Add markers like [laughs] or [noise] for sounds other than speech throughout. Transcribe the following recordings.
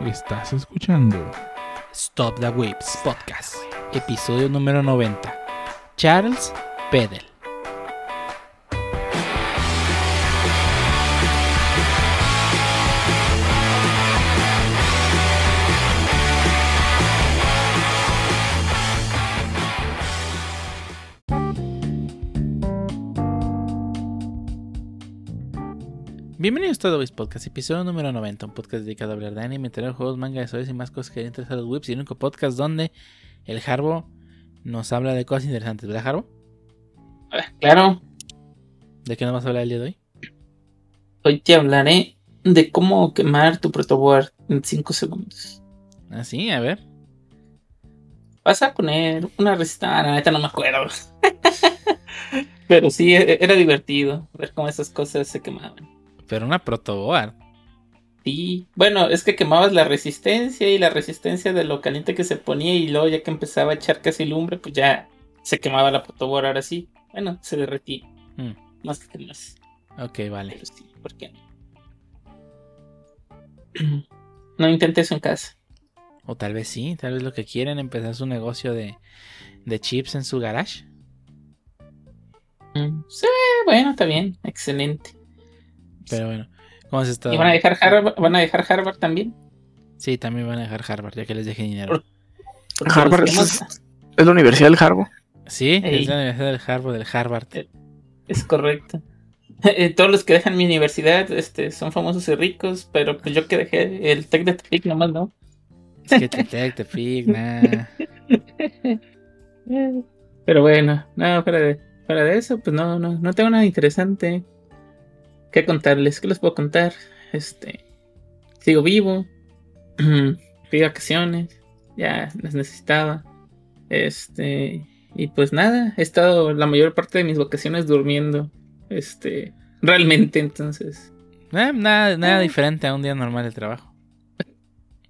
Estás escuchando Stop the Whips Podcast, episodio número 90. Charles Pedel. Bienvenidos a Todo Whips Podcast, episodio número 90, un podcast dedicado a hablar de anime, tener juegos, manga, historias y más cosas que interesan a los whips y el único podcast donde el Harbo nos habla de cosas interesantes, ¿verdad, Harbo? Claro, ¿De qué nos vas a hablar el día de hoy? hoy te hablaré de cómo quemar tu protoboard en 5 segundos. Ah, sí, a ver. Vas a poner una receta, la neta no me acuerdo. [laughs] Pero sí, e- era divertido ver cómo esas cosas se quemaban. Pero una protoboard. Sí, bueno, es que quemabas la resistencia y la resistencia de lo caliente que se ponía y luego ya que empezaba a echar casi lumbre, pues ya se quemaba la protoboard, ahora sí. Bueno, se derretía, Mm, más que quemarse. ok, vale. Pero sí, ¿por qué no? [clears throat] No intentes eso en casa. O tal vez sí, tal vez lo que quieren empezar su negocio de, de chips en su garage. Mm, Sí, bueno, está bien, excelente. Pero bueno, ¿cómo se está? ¿Y van a dejar Harvard, van a dejar Harvard también? Sí, también van a dejar Harvard, ya que les deje dinero. Harvard es, es la Universidad del Harbo. Sí, Ey. es la Universidad del Harvard, del Harvard. Eh. es correcto. [laughs] Eh, Todos los que dejan mi universidad este, son famosos y ricos, pero pues yo que dejé el Tec de Tepic nomás, ¿no? Es que te te te pig, [laughs] nah. Eh, Pero bueno, no, fuera de, fuera de eso, pues no, no, no tengo nada interesante que contarles. ¿Qué les puedo contar? Este, sigo vivo, [clears throat] fui vacaciones, ya las necesitaba. Este, y pues nada, he estado la mayor parte de mis vacaciones durmiendo. Este, realmente, entonces. Eh, nada, nada diferente a un día normal de trabajo.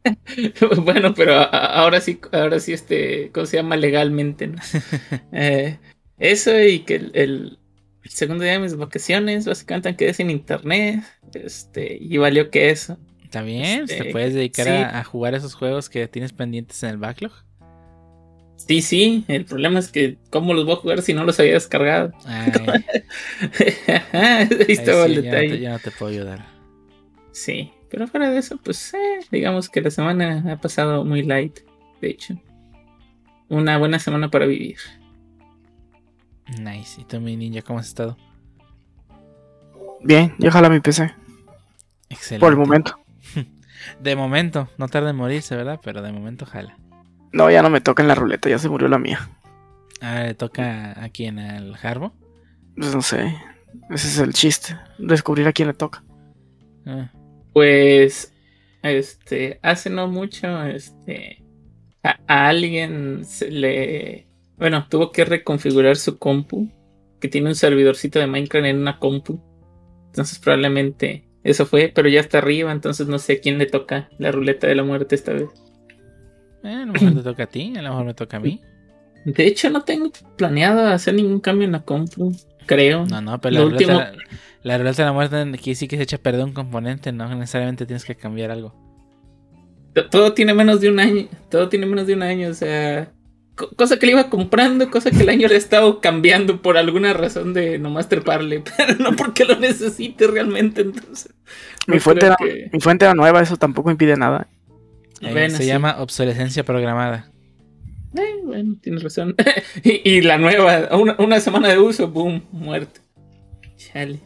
[laughs] bueno, pero ahora sí, ahora sí, este, ¿cómo se llama? Legalmente, ¿no? [laughs] Eh, eso y que el, el- el segundo día de mis vacaciones, básicamente me quedé sin internet, este, y valió que eso. ¿Está bien? Este, ¿Te puedes dedicar sí. a, a jugar esos juegos que tienes pendientes en el backlog? Sí, sí, el problema es que, ¿cómo los voy a jugar si no los había descargado? [laughs] Ahí estaba sí, el ya, no detalle. te, ya no te puedo ayudar. Sí, pero fuera de eso, pues eh, digamos que la semana ha pasado muy light, de hecho. Una buena semana para vivir. Nice. ¿Y tú, mi ninja, cómo has estado? Bien, ya jala mi PC. Excelente. Por el momento. [laughs] De momento, no tarda en morirse, ¿verdad? Pero de momento jala. No, ya no me toca en la ruleta, ya se murió la mía. Ahora le toca a quién, al Harbo. Pues no sé. Ese es el chiste. Descubrir a quién le toca. Ah, Pues, este, hace no mucho, este, a, a alguien se le, bueno, tuvo que reconfigurar su compu, que tiene un servidorcito de Minecraft en una compu. Entonces probablemente eso fue, pero ya está arriba, entonces no sé a quién le toca la ruleta de la muerte esta vez. eh, a lo mejor te toca a ti, a lo mejor me toca a mí. De hecho, no tengo planeado hacer ningún cambio en la compu, creo. No, no, pero la ruleta, último- la, la ruleta de la muerte aquí sí que se echa a perder un componente, no necesariamente tienes que cambiar algo. To- Todo tiene menos de un año. Todo tiene menos de un año. O sea. Co- Cosa que le iba comprando, cosa que el año le he estado cambiando por alguna razón de nomás treparle. [laughs] Pero no porque lo necesite realmente. Entonces. Mi no fuente, era, que- mi fuente era nueva, eso tampoco impide nada. Eh, Bueno, se sí. llama obsolescencia programada. Eh, bueno, tienes razón. [laughs] y, y la nueva, una, una semana de uso, boom, muerto. Chale.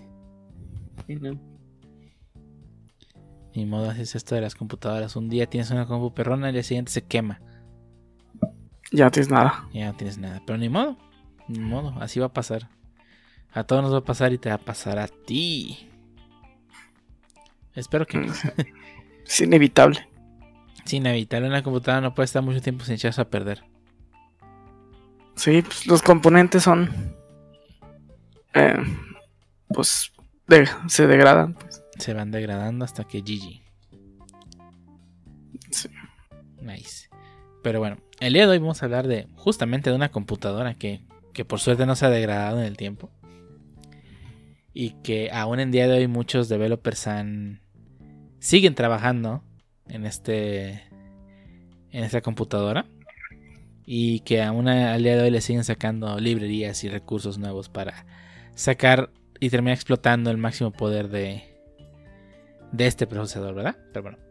Sí, no. Ni modo, así es esto de las computadoras. Un día tienes una compu perrona y al día siguiente se quema. Ya tienes nada. Ya no tienes nada. Pero ni modo, ni modo, así va a pasar. A todos nos va a pasar y te va a pasar a ti. Espero que no. [laughs] Es inevitable. Es inevitable. Una computadora no puede estar mucho tiempo sin echarse a perder. Sí, pues los componentes son. eh, pues de- se degradan. pues. Se van degradando hasta que GG. Sí. Nice. Pero bueno, el día de hoy vamos a hablar de justamente de una computadora que, que por suerte no se ha degradado en el tiempo. Y que aún en día de hoy muchos developers han siguen trabajando en este en esta computadora y que aún al día de hoy le siguen sacando librerías y recursos nuevos para sacar y terminar explotando el máximo poder de de este procesador, ¿verdad? Pero bueno.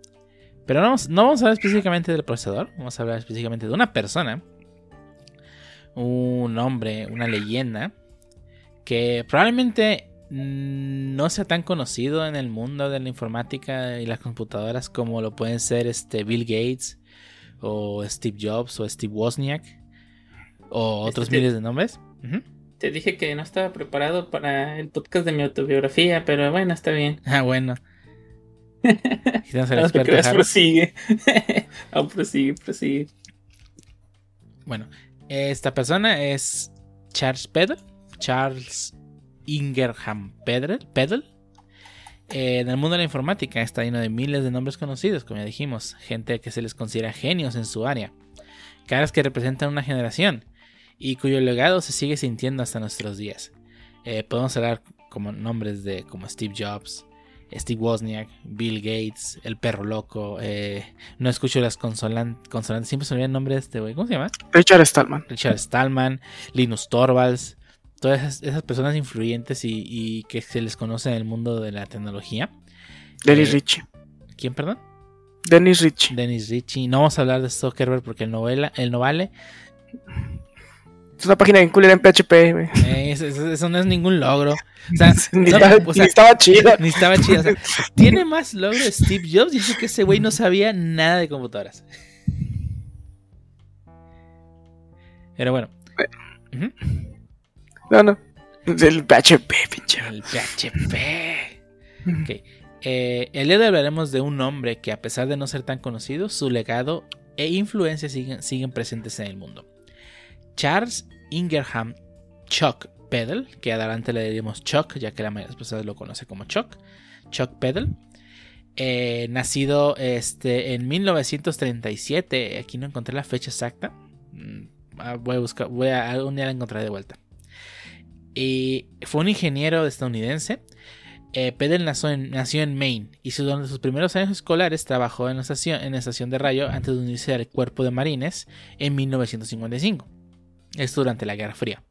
Pero no vamos, no vamos a hablar específicamente del procesador, vamos a hablar específicamente de una persona, un hombre, una leyenda, que probablemente no sea tan conocido en el mundo de la informática y las computadoras como lo pueden ser este Bill Gates o Steve Jobs o Steve Wozniak o otros Este- miles de nombres. Te dije que no estaba preparado para el podcast de mi autobiografía, pero bueno, está bien. Ah, bueno. Tenemos al No experto creas, prosigue. [laughs] No, prosigue, prosigue. Bueno, esta persona es Charles Peddle. Charles Ingerham Peddle. Peddle. Eh, en el mundo de la informática está lleno de miles de nombres conocidos, como ya dijimos, gente que se les considera genios en su área, caras que representan una generación y cuyo legado se sigue sintiendo hasta nuestros días. Eh, podemos hablar como nombres de como Steve Jobs, Steve Wozniak, Bill Gates, el perro loco. eh, no escucho las consolan- consonantes, siempre se olvida el nombre de este güey. ¿Cómo se llama? Richard Stallman. Richard Stallman, Linus Torvalds, todas esas, esas personas influyentes y, y que se les conoce en el mundo de la tecnología. Dennis Eh, Ritchie. ¿Quién, perdón? Dennis Ritchie. Dennis Ritchie. No vamos a hablar de Zuckerberg porque el, novela, el no vale. Es una página bien culera en PHP, güey. Eh, eso, eso- eso no es ningún logro. O sea, [laughs] Ni, no, estaba- o sea, ni estaba chida. ni estaba chido. o sea, [laughs] tiene más logro Steve Jobs eso que ese güey no sabía nada de computadoras. Pero bueno. No, no. El PHP, pinche. El PHP. Ok. Eh, el día de hoy hablaremos de un hombre que a pesar de no ser tan conocido, su legado e influencia siguen, siguen presentes en el mundo. Charles Ingerham Chuck Peddle, que adelante le diríamos Chuck, ya que la mayoría de las personas lo conoce como Chuck. Chuck Peddle. eh, nacido este, en 1937. Aquí no encontré la fecha exacta. Mm, ah, Voy a buscar, voy a día la encontraré de vuelta. Y fue un ingeniero estadounidense. Eh, Peddle nació en, Maine y durante sus primeros años escolares trabajó en la, estación, en la estación de rayo antes de unirse al cuerpo de marines en 1955. Esto durante la Guerra Fría.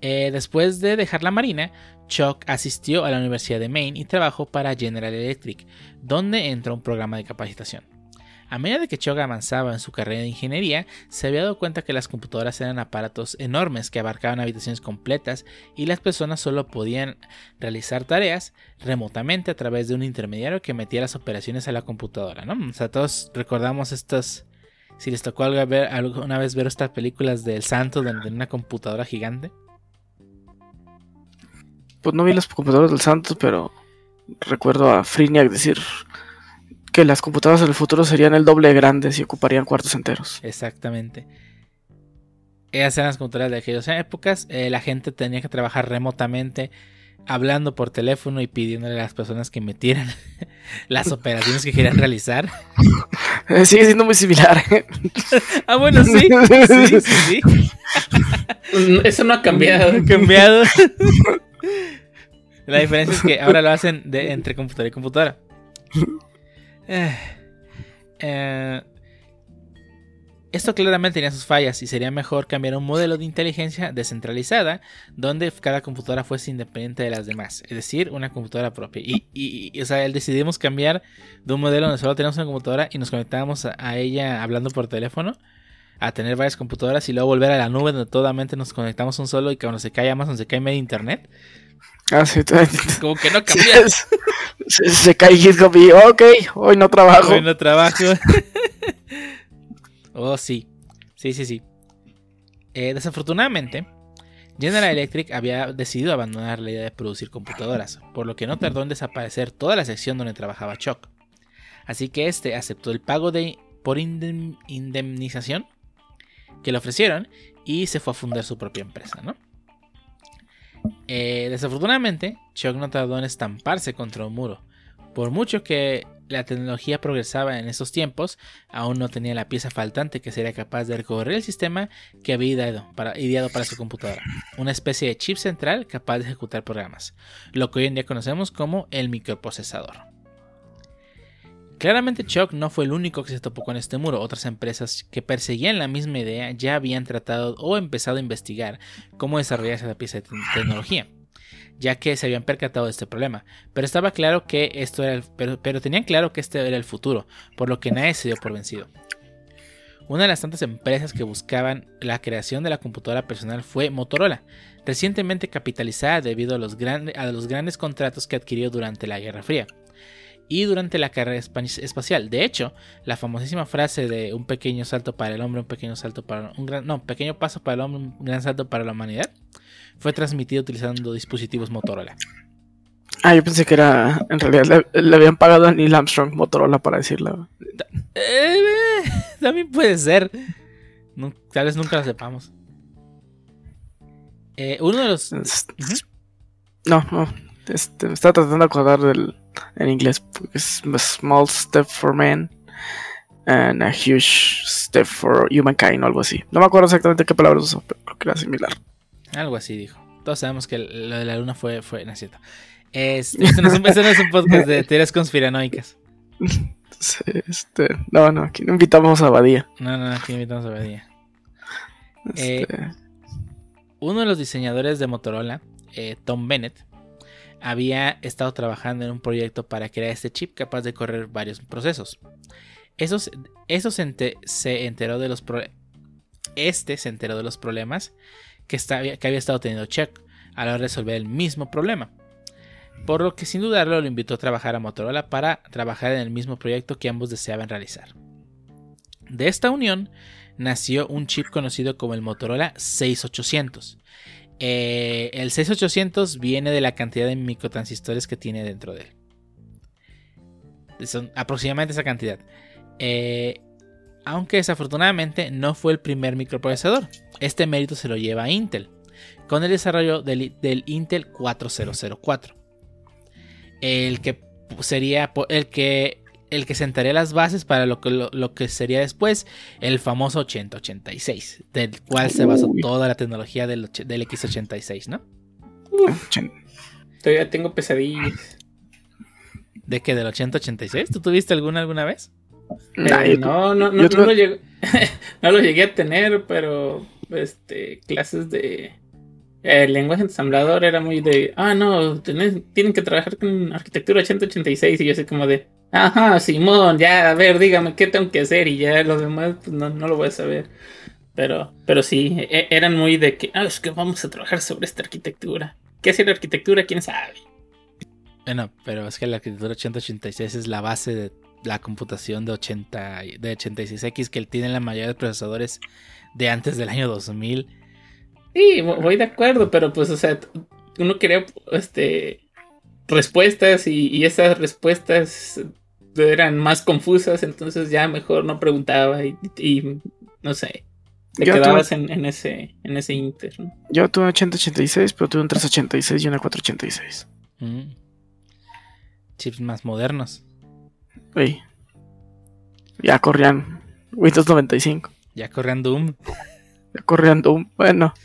Eh, después de dejar la marina, Chuck asistió a la Universidad de Maine y trabajó para General Electric, donde entró un programa de capacitación. A medida que Chuck avanzaba en su carrera de ingeniería, se había dado cuenta que las computadoras eran aparatos enormes que abarcaban habitaciones completas y las personas solo podían realizar tareas remotamente a través de un intermediario que metía las operaciones a la computadora. O sea, todos recordamos estos, si les tocó ver- alguna vez ver estas películas del Santo donde tenía una computadora gigante. Pues no vi las computadoras del Santos, pero recuerdo a Friniak decir que las computadoras del futuro serían el doble de grandes y ocuparían cuartos enteros. Exactamente. Esas eran las computadoras de aquellas épocas. eh, la gente tenía que trabajar remotamente, hablando por teléfono y pidiéndole a las personas que metieran [laughs] las operaciones que querían realizar. Eh, sigue siendo muy similar. ¿eh? [laughs] Ah, bueno, [laughs] sí. Sí, sí, sí. Mm, Eso no ha cambiado. cambiado. La diferencia es que ahora lo hacen de, entre computadora y computadora. Eh, eh, esto claramente tenía sus fallas y sería mejor cambiar a un modelo de inteligencia descentralizada donde cada computadora fuese independiente de las demás, es decir, una computadora propia. Y, y- y, o sea, él decidimos cambiar de un modelo donde solo tenemos una computadora y nos conectábamos a, a ella hablando por teléfono a tener varias computadoras y luego volver a la nube donde totalmente nos conectamos un solo y cuando se cae Amazon se cae medio internet. Ah, sí, [laughs] Como que no sí, cambia. es- se, se cae GitHub y ok, hoy no trabajo. Hoy no trabajo. [laughs] oh, sí. Sí, sí, sí. Eh, desafortunadamente, General Electric había decidido abandonar la idea de producir computadoras, por lo que no tardó en desaparecer toda la sección donde trabajaba Chuck. Así que este aceptó el pago de, por indem- indemnización que le ofrecieron y se fue a fundar su propia empresa, ¿no? Eh, desafortunadamente, Chuck no tardó en estamparse contra un muro. Por mucho que la tecnología progresaba en esos tiempos, aún no tenía la pieza faltante que sería capaz de recorrer el sistema que había ideado para, su computadora. Una especie de chip central capaz de ejecutar programas, lo que hoy en día conocemos como el microprocesador. Claramente Chuck no fue el único que se topó con este muro. Otras empresas que perseguían la misma idea ya habían tratado o empezado a investigar cómo desarrollarse la pieza de tecnología, ya que se habían percatado de este problema. Pero estaba claro que esto era pero, pero tenían claro que este era el futuro, por lo que nadie se dio por vencido. Una de las tantas empresas que buscaban la creación de la computadora personal fue Motorola, recientemente capitalizada debido a los, a los grandes contratos que adquirió durante la Guerra Fría y durante la carrera espacial. De hecho, la famosísima frase de un pequeño salto para el hombre, un pequeño salto para un gran, no, pequeño paso para el hombre, un gran salto para la humanidad, fue transmitido utilizando dispositivos Motorola. Ah, yo pensé que era, en realidad le, habían pagado a Neil Armstrong Motorola para decirlo. Eh, también puede ser. tal vez nunca lo sepamos. Eh, uno de los... No, no. Este, me estaba tratando de acordar del, en inglés. Es a small step for man and a huge step for humankind o algo así. No me acuerdo exactamente qué palabras usó, pero creo que era similar. Algo así dijo. Todos sabemos que lo de la luna fue, fue no es cierto. Este, no, es un, podcast de [laughs] teorías conspiranoicas. este, no, no, aquí no invitamos a Badía. No, no, aquí invitamos a Badía. Este... Eh, uno de los diseñadores de Motorola, eh, Tom Bennett, había estado trabajando en un proyecto para crear este chip capaz de correr varios procesos. Eso, se, enteró de los este se enteró de los problemas que, había estado teniendo Chuck a la hora de resolver el mismo problema. Por lo que sin dudarlo lo invitó a trabajar a Motorola para trabajar en el mismo proyecto que ambos deseaban realizar. De esta unión nació un chip conocido como el Motorola 6800, eh, el 6800 viene de la cantidad de microtransistores que tiene dentro de él. Son aproximadamente esa cantidad. Eh, aunque desafortunadamente no fue el primer microprocesador. Este mérito se lo lleva a Intel, con el desarrollo del, del Intel 4004. El que sería el que el que sentaría las bases para lo que, lo, que sería después el famoso 8086, del cual se basó toda la tecnología del, del X86, ¿no? todavía tengo pesadillas. ¿De qué? ¿Del 8086? ¿Tú tuviste alguna alguna vez? Eh, no, no, no, no, lo llegué, [laughs] no lo llegué a tener, pero este clases de lenguaje ensamblador era muy de, ah, no, tienen que trabajar con arquitectura 8086 y yo sé como de, Ajá, Simón, ya, a ver, dígame qué tengo que hacer y ya los demás pues, no, lo voy a saber. Pero, pero sí, e, eran muy de que, ah, es que vamos a trabajar sobre esta arquitectura. ¿Qué es la arquitectura? ¿Quién sabe? Bueno, pero es que la arquitectura 8086 es la base de la computación de, 80, de 86X que tiene la mayoría de procesadores de antes del año 2000. Sí, voy de acuerdo, pero pues, o sea, uno quería, este, respuestas y, esas respuestas eran más confusas, entonces ya mejor no preguntaba y, no sé. Te quedabas en, ese, en ese inter. Yo tuve un 8086, pero tuve un 386 y una 486. Mm. Chips más modernos. Sí. Ya corrían Windows 95. Ya corrían Doom. Ya corrían Doom. Bueno. [laughs]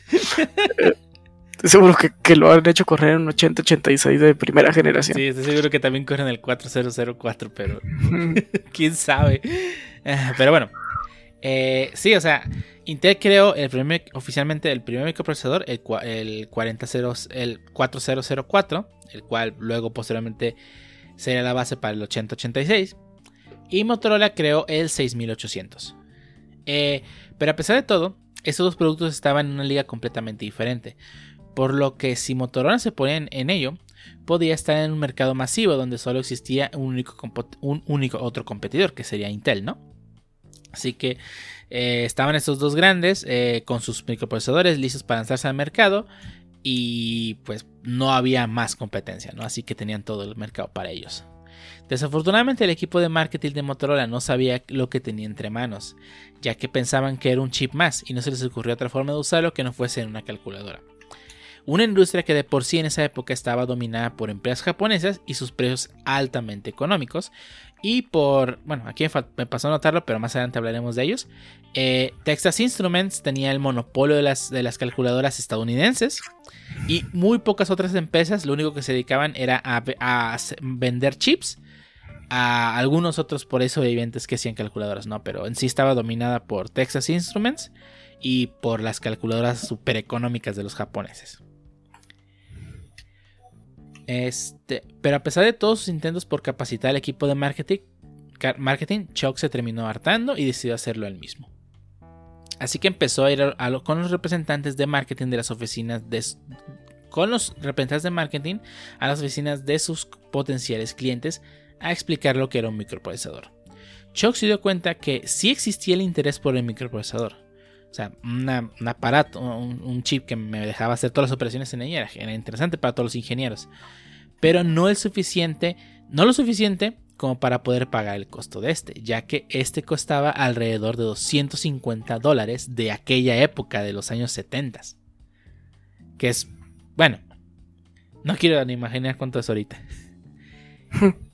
Eh, seguro que, lo han hecho correr en un 8086 de primera generación. Sí, estoy seguro que también corren el 4004, pero [laughs] quién sabe. Ah, pero bueno, eh, sí, o sea, Intel creó el primer, oficialmente el primer microprocesador, el, el, 40, el 4004, el cual luego posteriormente sería la base para el 8086. Y Motorola creó el 6800. Eh, pero a pesar de todo, estos dos productos estaban en una liga completamente diferente por lo que si Motorola se ponía en, ello, podía estar en un mercado masivo donde solo existía un único, otro competidor, que sería Intel, ¿no? Así que eh, estaban estos dos grandes eh, con sus microprocesadores listos para lanzarse al mercado y pues no había más competencia, ¿no? Así que tenían todo el mercado para ellos. Desafortunadamente el equipo de marketing de Motorola no sabía lo que tenía entre manos, ya que pensaban que era un chip más y no se les ocurrió otra forma de usarlo que no fuese en una calculadora. Una industria que de por sí en esa época estaba dominada por empresas japonesas y sus precios altamente económicos. Y por, bueno, aquí me pasó a notarlo, pero más adelante hablaremos de ellos. Eh, Texas Instruments tenía el monopolio de las, de las calculadoras estadounidenses. Y muy pocas otras empresas lo único que se dedicaban era a, vender chips a algunos otros por eso sobrevivientes que hacían calculadoras, no, pero en sí estaba dominada por Texas Instruments y por las calculadoras super económicas de los japoneses. Este, pero a pesar de todos sus intentos por capacitar al equipo de marketing, marketing, Chuck se terminó hartando y decidió hacerlo él mismo. Así que empezó a ir con los representantes de marketing de las oficinas de, con los representantes de marketing a las oficinas de sus potenciales clientes a explicar lo que era un microprocesador. Chuck se dio cuenta que sí existía el interés por el microprocesador. O sea, un aparato, un, chip que me dejaba hacer todas las operaciones en ella era, interesante para todos los ingenieros. Pero no es suficiente, no lo suficiente como para poder pagar el costo de este, ya que este costaba alrededor de 250 dólares de aquella época de los años 70. Que es, bueno, no quiero ni imaginar cuánto es ahorita. [laughs]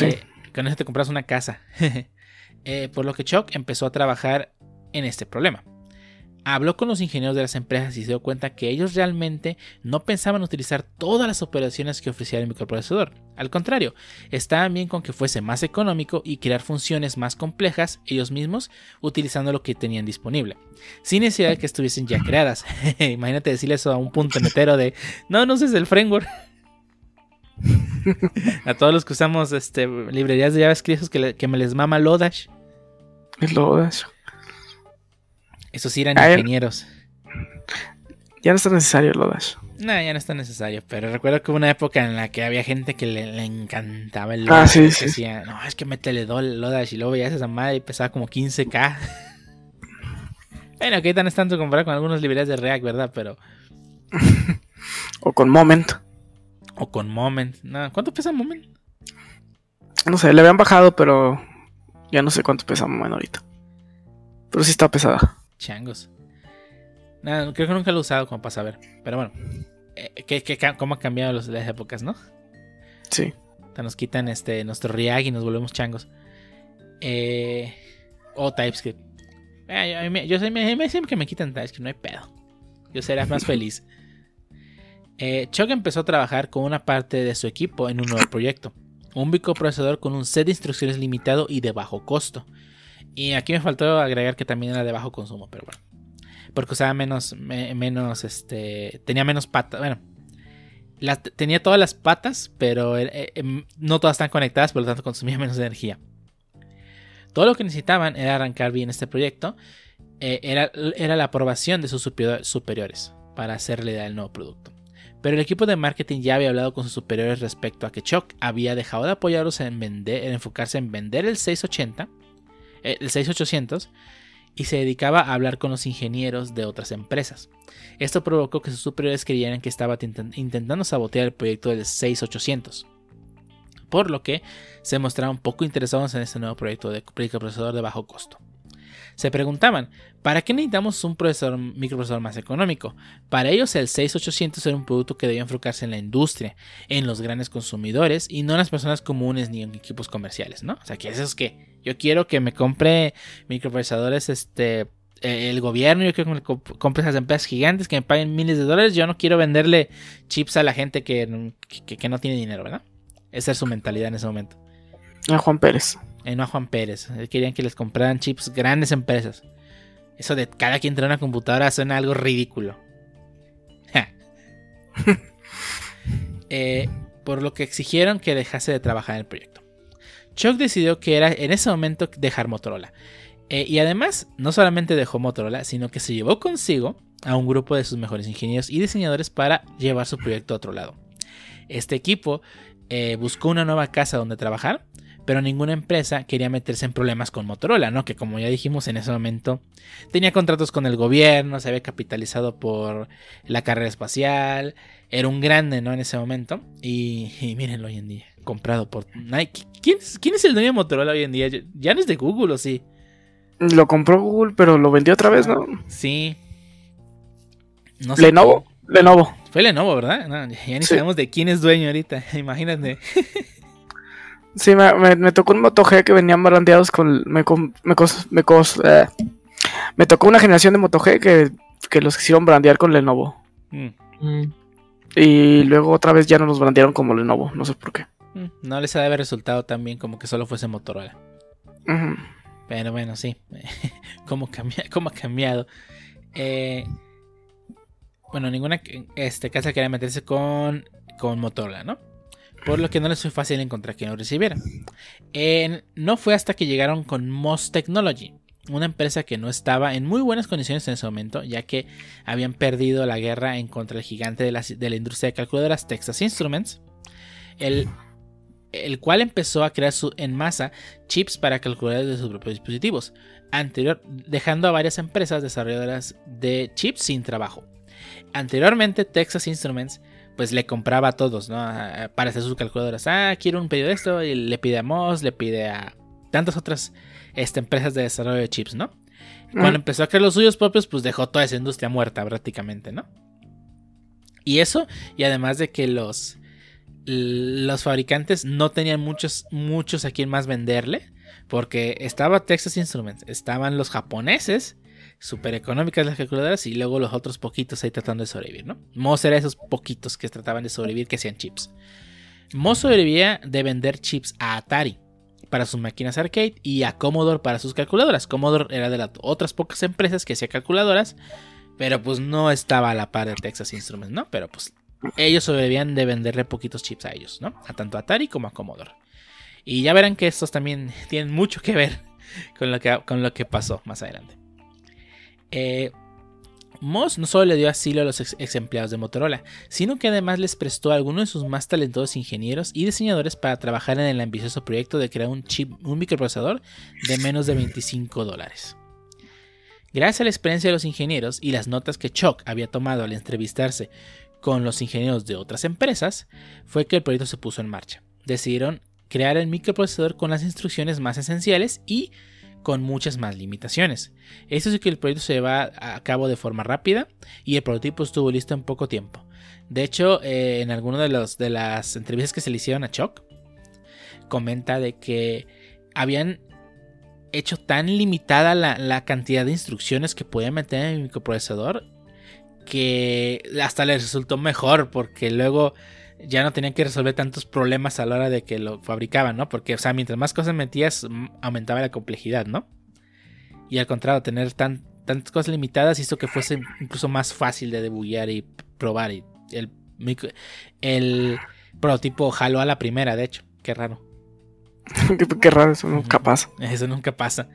Eh, con eso te compras una casa. [laughs] Eh, por lo que Chuck empezó a trabajar en este problema. Habló con los ingenieros de las empresas y se dio cuenta que ellos realmente no pensaban utilizar todas las operaciones que ofrecía el microprocesador. Al contrario, estaban bien con que fuese más económico y crear funciones más complejas ellos mismos utilizando lo que tenían disponible, sin necesidad de que estuviesen ya creadas. [laughs] Imagínate decirle eso a un punto metero de no, no uses el framework. [laughs] a todos los que usamos este, librerías de JavaScript que, que me les mama Lodash. Lodash. Esos sí eran ingenieros. Ya no está necesario Lodash. No, ya no está necesario. Pero recuerdo que hubo una época en la que había gente que le, encantaba el Lodash. Ah, sí, sí. Decía, no, es que métele Lodash. Y luego veías esa madre y pesaba como 15k. [laughs] bueno, que tan es tanto comparado con algunas librerías de React, ¿verdad? Pero. [laughs] o con Moment. O con Moment. ¿Cuánto pesa Moment? No sé, le habían bajado, pero ya no sé cuánto pesa Moment ahorita. Pero sí está pesada. Changos. Nada, creo que nunca lo he usado como para saber. Pero bueno, eh, cómo han cambiado las épocas, no? Sí. nos quitan este, nuestro React y nos volvemos changos. Eh, o TypeScript. Eh, yo, soy, me, siempre que me quitan TypeScript, no hay pedo. Yo seré más feliz. [laughs] Eh, Chuck empezó a trabajar con una parte de su equipo en un nuevo proyecto, un microprocesador con un set de instrucciones limitado y de bajo costo. Y aquí me faltó agregar que también era de bajo consumo, pero bueno. Porque usaba menos, menos, este, tenía menos patas, bueno. tenía todas las patas, pero eh, em, no todas están conectadas, por lo tanto consumía [laughs] menos energía. Todo lo que necesitaban era arrancar bien este proyecto. Eh, era, la aprobación de sus superiores para hacerle el nuevo producto. Pero el equipo de marketing ya había hablado con sus superiores respecto a que Chuck había dejado de apoyarlos en, vender, en enfocarse en vender el 680, eh, el 6800, y se dedicaba a hablar con los ingenieros de otras empresas. Esto provocó que sus superiores creyeran que estaba intentando sabotear el proyecto del 6800. Por lo que se mostraron poco interesados en este nuevo proyecto de procesador de bajo costo. Se preguntaban, ¿para qué necesitamos un procesador, microprocesador más económico? Para ellos el 6800 era un producto que debía enfocarse en la industria, en los grandes consumidores y no en las personas comunes ni en equipos comerciales, ¿no? O sea, que eso es que yo quiero que me compre microprocesadores, este, eh, el gobierno, yo quiero que compre esas empresas gigantes que me paguen miles de dólares, yo no quiero venderle chips a la gente que, no tiene dinero, ¿verdad? Esa es su mentalidad en ese momento. A Juan Pérez. Eh, no a Juan Pérez. Querían que les compraran chips grandes empresas. Eso de cada quien trae una computadora suena algo ridículo. [laughs] Eh, por lo que exigieron que dejase de trabajar en el proyecto. Chuck decidió que era en ese momento dejar Motorola. Eh, y además, no solamente dejó Motorola, sino que se llevó consigo a un grupo de sus mejores ingenieros y diseñadores para llevar su proyecto a otro lado. Este equipo buscó una nueva casa donde trabajar pero ninguna empresa quería meterse en problemas con Motorola, ¿no? Que como ya dijimos en ese momento, tenía contratos con el gobierno, se había capitalizado por la carrera espacial, era un grande, ¿no? En ese momento. Y, mírenlo hoy en día, comprado por Nike. ¿Quién es, ¿Quién es el dueño de Motorola hoy en día? ¿Ya no es de Google o sí? Lo compró Google, pero lo vendió otra vez, ¿no? Sí. No Lenovo. Lenovo. Fue Lenovo, ¿verdad? ya ni sabemos de quién es dueño ahorita. [laughs] Imagínate. Sí, me, me, tocó un Moto G que venían brandeados con. Me, me, me, eh, me tocó una generación de Moto G que, que los quisieron brandear con Lenovo. Mm. Y luego otra vez ya no los brandearon como Lenovo, no sé por qué. Mm, No les ha de haber resultado tan bien como que solo fuese Motorola. Pero bueno, sí. [laughs] ¿Cómo, cambia, cómo ha cambiado? Eh, bueno, ninguna este, casa quería meterse con, con Motorola, ¿no? Por lo que no les fue fácil encontrar quien lo recibiera. No fue hasta que llegaron con Moss Technology, una empresa que no estaba en muy buenas condiciones en ese momento, ya que habían perdido la guerra en contra el gigante de la, industria de calculadoras Texas Instruments, el, cual empezó a crear su- en masa chips para calculadoras de sus propios dispositivos, anterior, dejando a varias empresas desarrolladoras de chips sin trabajo. Anteriormente, Texas Instruments pues le compraba a todos, ¿no? Para hacer sus calculadoras. Ah, quiero un pedido de esto. Y le pide a Moss, le pide a tantas otras este, empresas de desarrollo de chips, ¿no? Cuando empezó a crear los suyos propios, pues dejó toda esa industria muerta prácticamente, ¿no? Y eso, y además de que los, los fabricantes no tenían muchos, muchos a quien más venderle, porque estaba Texas Instruments, estaban los japoneses, súper económicas las calculadoras, y luego los otros poquitos ahí tratando de sobrevivir, ¿no? Moss era esos poquitos que trataban de sobrevivir que hacían chips. Moss sobrevivía de vender chips a Atari para sus máquinas arcade y a Commodore para sus calculadoras. Commodore era de las otras pocas empresas que hacía calculadoras, pero pues no estaba a la par de Texas Instruments, ¿no? Pero pues ellos sobrevivían de venderle poquitos chips a ellos, ¿no? A tanto Atari como a Commodore. Y ya verán que estos también tienen mucho que ver con lo que, con lo que pasó más adelante. Eh, Moss no solo le dio asilo a los ex, empleados de Motorola, sino que además les prestó a algunos de sus más talentosos ingenieros y diseñadores para trabajar en el ambicioso proyecto de crear un chip, un microprocesador de menos de 25 dólares. Gracias a la experiencia de los ingenieros y las notas que Chuck había tomado al entrevistarse con los ingenieros de otras empresas, fue que el proyecto se puso en marcha. Decidieron crear el microprocesador con las instrucciones más esenciales y con muchas más limitaciones. Esto es que el proyecto se lleva a cabo de forma rápida y el prototipo estuvo listo en poco tiempo. De hecho, eh, en alguna de, de las entrevistas que se le hicieron a Chuck, comenta de que habían hecho tan limitada la, la cantidad de instrucciones que podía meter en el microprocesador que hasta les resultó mejor porque luego ya no tenían que resolver tantos problemas a la hora de que lo fabricaban, ¿no? Porque, o sea, mientras más cosas metías, aumentaba la complejidad, ¿no? Y al contrario, tener tan, tantas cosas limitadas hizo que fuese incluso más fácil de debuguear y probar. Y el, el prototipo jaló a la primera, de hecho. Qué raro. [laughs] qué, raro, eso nunca pasa. Eso nunca pasa.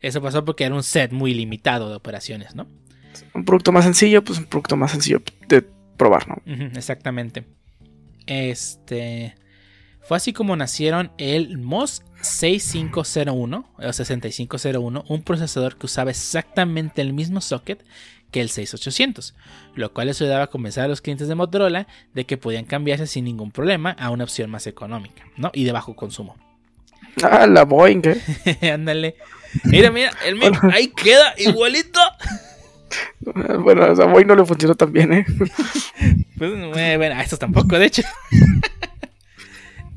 Eso pasó porque era un set muy limitado de operaciones, ¿no? Un producto más sencillo, pues un producto más sencillo de probar, ¿no? Exactamente. Este. Fue así como nacieron el MOS 6501 o 6501, un procesador que usaba exactamente el mismo socket que el 6800, lo cual les ayudaba a convencer a los clientes de Motorola de que podían cambiarse sin ningún problema a una opción más económica, ¿no? Y de bajo consumo. Ah, la Boeing, ¿eh? [laughs] Ándale. mira, mira, el mío, ahí queda igualito. [laughs] Bueno, a Boeing no le funcionó tan bien, ¿eh? [laughs] Pues, bueno, a estos tampoco, de hecho. [laughs]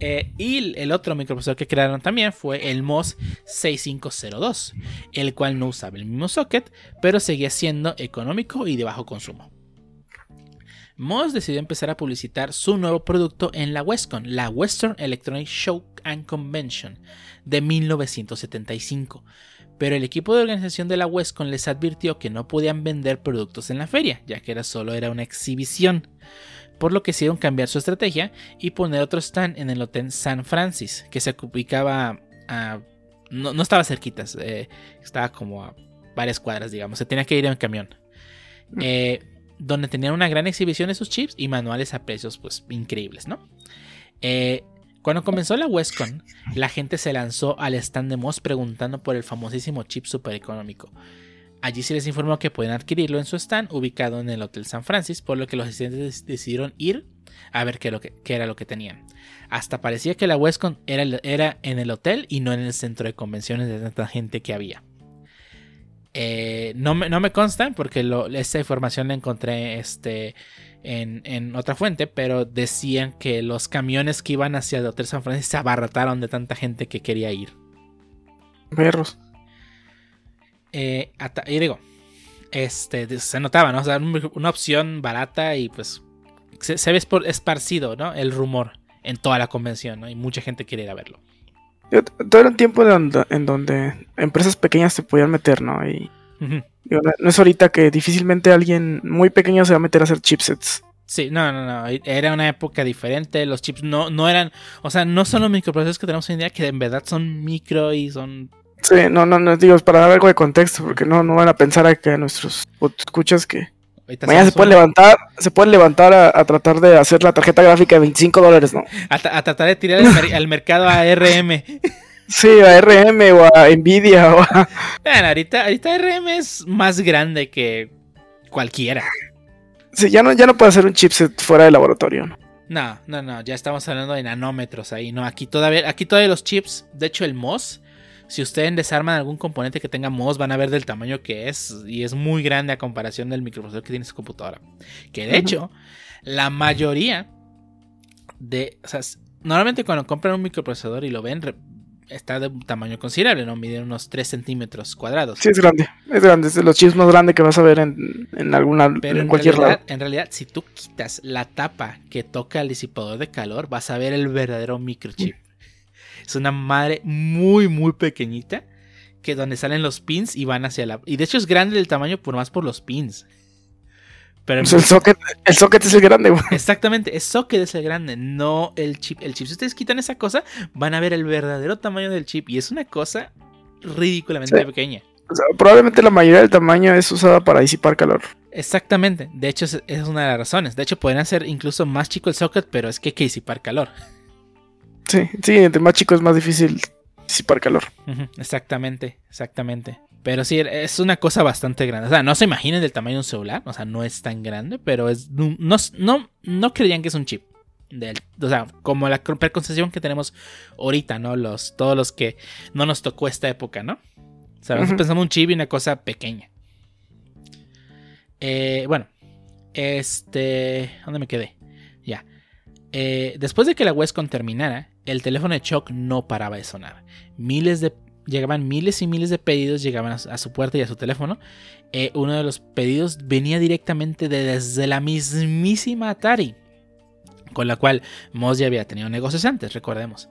Eh, y el otro microprocesador que crearon también fue el MOS 6502, el cual no usaba el mismo socket, pero seguía siendo económico y de bajo consumo. MOS decidió empezar a publicitar su nuevo producto en la Westcon, la Western Electronic Show and Convention de 1975. Pero el equipo de organización de la Westcon les advirtió que no podían vender productos en la feria, ya que era solo era una exhibición por lo que decidieron cambiar su estrategia y poner otro stand en el Hotel San Francis, que se ubicaba a... No, no estaba cerquitas, eh, estaba como a varias cuadras, digamos, se tenía que ir en camión. Eh, donde tenían una gran exhibición de sus chips y manuales a precios pues increíbles, ¿no? Eh, cuando comenzó la Westcon, la gente se lanzó al stand de Moss preguntando por el famosísimo chip super económico. Allí se les informó que pueden adquirirlo en su stand ubicado en el Hotel San Francis, por lo que los asistentes decidieron ir a ver qué, era lo que tenían. Hasta parecía que la Westcon era, en el hotel y no en el centro de convenciones de tanta gente que había. Eh, no, me, no, me, consta porque lo, esta información la encontré este, en, en, otra fuente, pero decían que los camiones que iban hacia el Hotel San Francisco se abarrataron de tanta gente que quería ir. Perros. Eh, y digo, este, se notaba, ¿no? O sea, una opción barata y pues se, se ve esparcido, ¿no? El rumor en toda la convención, ¿no? Y mucha gente quiere ir a verlo. Todo era un tiempo en donde, en donde empresas pequeñas se podían meter, ¿no? Y Digo, no, no es ahorita que difícilmente alguien muy pequeño se va a meter a hacer chipsets. Sí, no, no, no. Era una época diferente. Los chips no, no eran. O sea, no son los microprocesadores que tenemos hoy en día, que en verdad son micro y son. Sí, no, no, no, digo, es para dar algo de contexto, porque no, no van a pensar a que nuestros escuchas que ahorita mañana se pueden levantar, se pueden levantar a, a tratar de hacer la tarjeta gráfica de 25 dólares, ¿no? a, tra- a tratar de tirar al mercado a RM. [laughs] Sí, a RM o a Nvidia o a... Vean, ahorita, ahorita RM es más grande que cualquiera. Sí, ya no, ya no puede hacer un chipset fuera de laboratorio, ¿no? No, no, no, ya estamos hablando de nanómetros ahí, no, aquí todavía, aquí todavía los chips, de hecho el MOS, si ustedes desarman algún componente que tenga MOS, van a ver del tamaño que es, y es muy grande a comparación del microprocesador que tiene su computadora. Que de hecho, la mayoría de, o sea, normalmente cuando compran un microprocesador y lo ven, está de un tamaño considerable, ¿no? Mide unos 3 centímetros cuadrados. Sí, es grande, es grande, es de los chips más grandes que vas a ver en, en alguna, Pero en en cualquier realidad, lado. en realidad, si tú quitas la tapa que toca el disipador de calor, vas a ver el verdadero microchip. Es una madre muy, muy pequeñita. Que donde salen los pins y van hacia la. Y de hecho es grande el tamaño por más por los pins. Pero sea, el socket, el socket es el grande, güey. exactamente, es socket es el grande, no el chip. El chip, si ustedes quitan esa cosa, van a ver el verdadero tamaño del chip. Y es una cosa ridículamente Sí. pequeña. O sea, probablemente la mayoría del tamaño es usada para disipar calor. Exactamente, de hecho es, es una de las razones. De hecho podrían hacer incluso más chico el socket, pero es que hay que disipar calor. Sí, sí, entre más chico es más difícil disipar calor. Exactamente, exactamente. Pero sí, es una cosa bastante grande. O sea, no se imaginen del tamaño de un celular. O sea, no es tan grande, pero es. No, no, no creían que es un chip. Del- o sea, como la preconcepción que tenemos ahorita, ¿no? Los, todos los que no nos tocó esta época, ¿no? O sea, pensamos un chip y una cosa pequeña. Eh, bueno, este. ¿Dónde me quedé? Ya. Eh, después de que la Westcon terminara, el teléfono de Chuck no paraba de sonar. Miles de llegaban miles y miles de pedidos, llegaban a su, a su puerta y a su teléfono. Eh, uno de los pedidos venía directamente de- desde la mismísima Atari, con la cual Moss ya había tenido negocios antes, recordemos.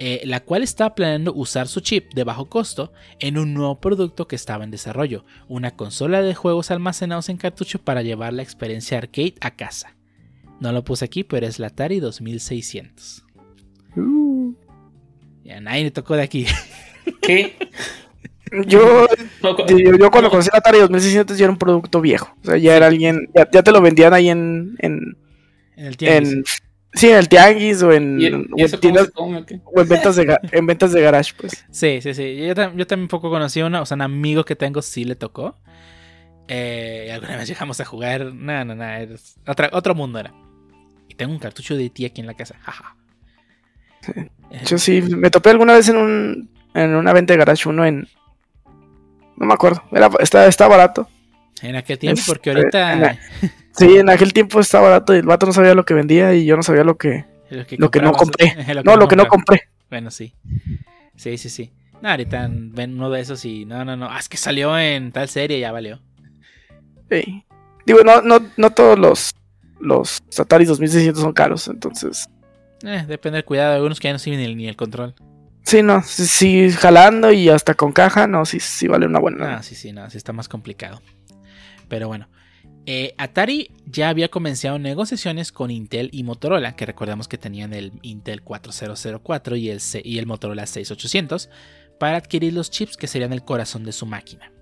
Eh, la cual estaba planeando usar su chip de bajo costo en un nuevo producto que estaba en desarrollo, una consola de juegos almacenados en cartucho para llevar la experiencia arcade a casa. No lo puse aquí, pero es la Atari 2600. Uh. Ya nadie le tocó de aquí. [laughs] ¿Qué? Yo, yo, yo cuando conocí la Atari 2600 ya era un producto viejo. O sea, ya era alguien, ya, ya te lo vendían ahí en, en, En el tianguis. en sí, en el tianguis o en, ¿Y, o en tiendas- o ventas de ga- en ventas de garage, pues. Sí, sí, sí. Yo, yo también poco conocí a uno, o sea, un amigo que tengo sí le tocó. Eh, y alguna vez llegamos a jugar. No, no, no. es otra- otro mundo era. Y tengo un cartucho de ti aquí en la casa. Jaja. Eh, Yo sí, me topé alguna vez en un en una venta de garage uno en no me acuerdo, era está, está barato. en aquel tiempo, es- porque eh, ahorita. en la- [laughs] Sí, en aquel tiempo está barato y el vato no sabía lo que vendía y yo no sabía lo que lo que, lo que no compré. [laughs] lo no, lo que no compré. Bueno, sí. Sí, sí, sí. No, ahorita ven uno de esos y no, no, no. Ah, es que salió en tal serie, ya valió. Sí. Digo, no no no todos los los Atari 2600 son caros, entonces Eh, depende del cuidado. Algunos que ya no sirven ni el, ni el control. Sí, no, sí, jalando y hasta con caja, no, sí sí vale una buena. Ah, sí, sí, no, sí está más complicado. Pero bueno. Eh, Atari ya había comenzado negociaciones con Intel y Motorola, que recordamos que tenían el Intel 4004 y el, y el Motorola 6800, para adquirir los chips que serían el corazón de su máquina.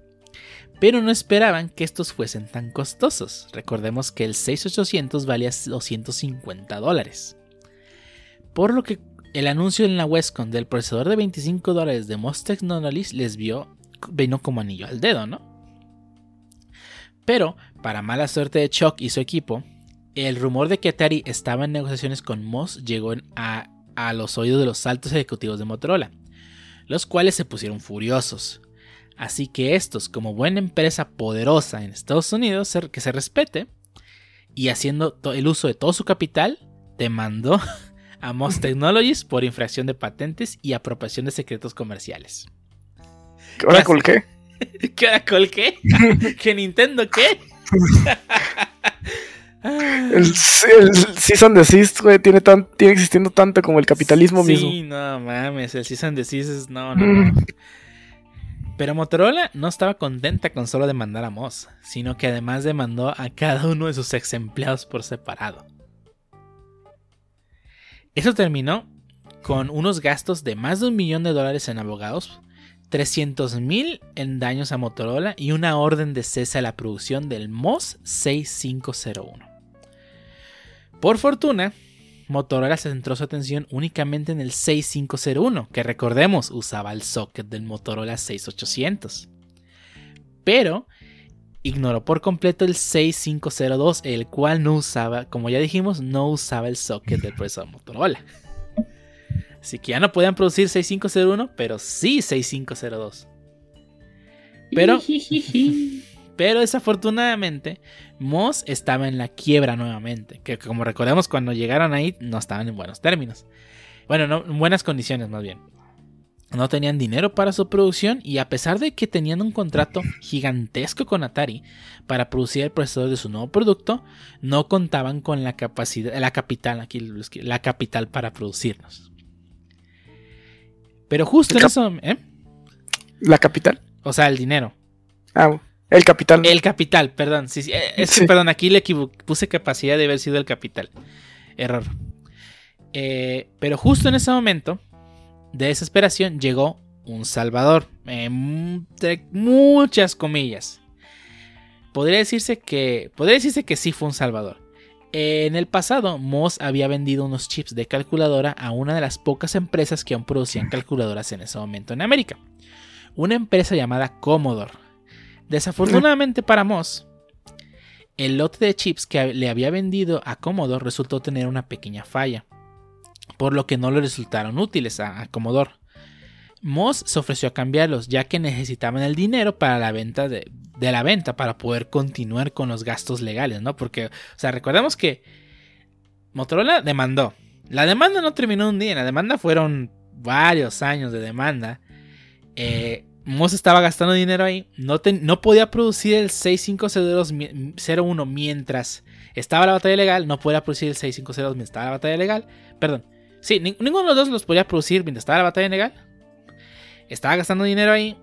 Pero no esperaban que estos fuesen tan costosos. Recordemos que el 6800 valía 250 dólares. Por lo que el anuncio en la Westcon del procesador de 25 dólares de Most Technologies les vio, vino como anillo al dedo, ¿no? Pero, para mala suerte de Chuck y su equipo, el rumor de que Atari estaba en negociaciones con Moss llegó a, a los oídos de los altos ejecutivos de Motorola, los cuales se pusieron furiosos. Así que estos, como buena empresa poderosa en Estados Unidos, que se respete, y haciendo el uso de todo su capital, demandó [laughs] a Moss Technologies por infracción de patentes y apropiación de secretos comerciales. Oracle, ¿qué? ¿Qué Oracle [laughs] qué? ¿Que [laughs] Nintendo qué? [laughs] El, el Season Desist, güey, tiene, tan, tiene existiendo tanto como el capitalismo mismo. Sí, no mames, el Season Desist es. No, no, no. Pero Motorola no estaba contenta con solo demandar a Moss, sino que además demandó a cada uno de sus ex empleados por separado. Eso terminó con unos gastos de más de un millón de dólares en abogados, 300 mil en daños a Motorola y una orden de cese a la producción del MOS 6501. Por fortuna, Motorola centró su atención únicamente en el 6501, que recordemos usaba el socket del Motorola 6800. Pero ignoró por completo el 6502, el cual no usaba, como ya dijimos, no usaba el socket del [laughs] procesador Motorola. Así que ya no podían producir 6501, pero sí 6502. Pero [laughs] Pero desafortunadamente, Moss estaba en la quiebra nuevamente. Que como recordemos, cuando llegaron ahí no estaban en buenos términos. Bueno, no, en buenas condiciones más bien. No tenían dinero para su producción y a pesar de que tenían un contrato gigantesco con Atari para producir el procesador de su nuevo producto, no contaban con la capacidad, la capital, aquí la capital para producirnos. Pero justo en eso, ¿eh? La capital. O sea, el dinero. Ah, el capital. El capital, perdón. Sí, sí, Perdón, aquí le puse capacidad de haber sido el capital. Error. Eh, pero justo en ese momento de desesperación llegó un salvador. entre muchas comillas. Podría decirse que. Podría decirse que sí fue un salvador. En el pasado, Moss había vendido unos chips de calculadora a una de las pocas empresas que aún producían calculadoras en ese momento en América. Una empresa llamada Commodore. Desafortunadamente [laughs] para Moss, el lote de chips que le había vendido a Commodore resultó tener una pequeña falla, por lo que no le resultaron útiles a, Commodore. Moss se ofreció a cambiarlos, ya que necesitaban el dinero para la venta de, la venta para poder continuar con los gastos legales, ¿no? Porque, o sea, recordemos que Motorola demandó. La demanda no terminó un día, la demanda fueron varios años de demanda. Eh, Moss estaba gastando dinero ahí, no, no podía producir el 650201 mientras estaba la batalla legal, no podía producir el 6502 mientras estaba la batalla legal, perdón, sí, ninguno de los dos los podía producir mientras estaba la batalla legal, estaba gastando dinero ahí,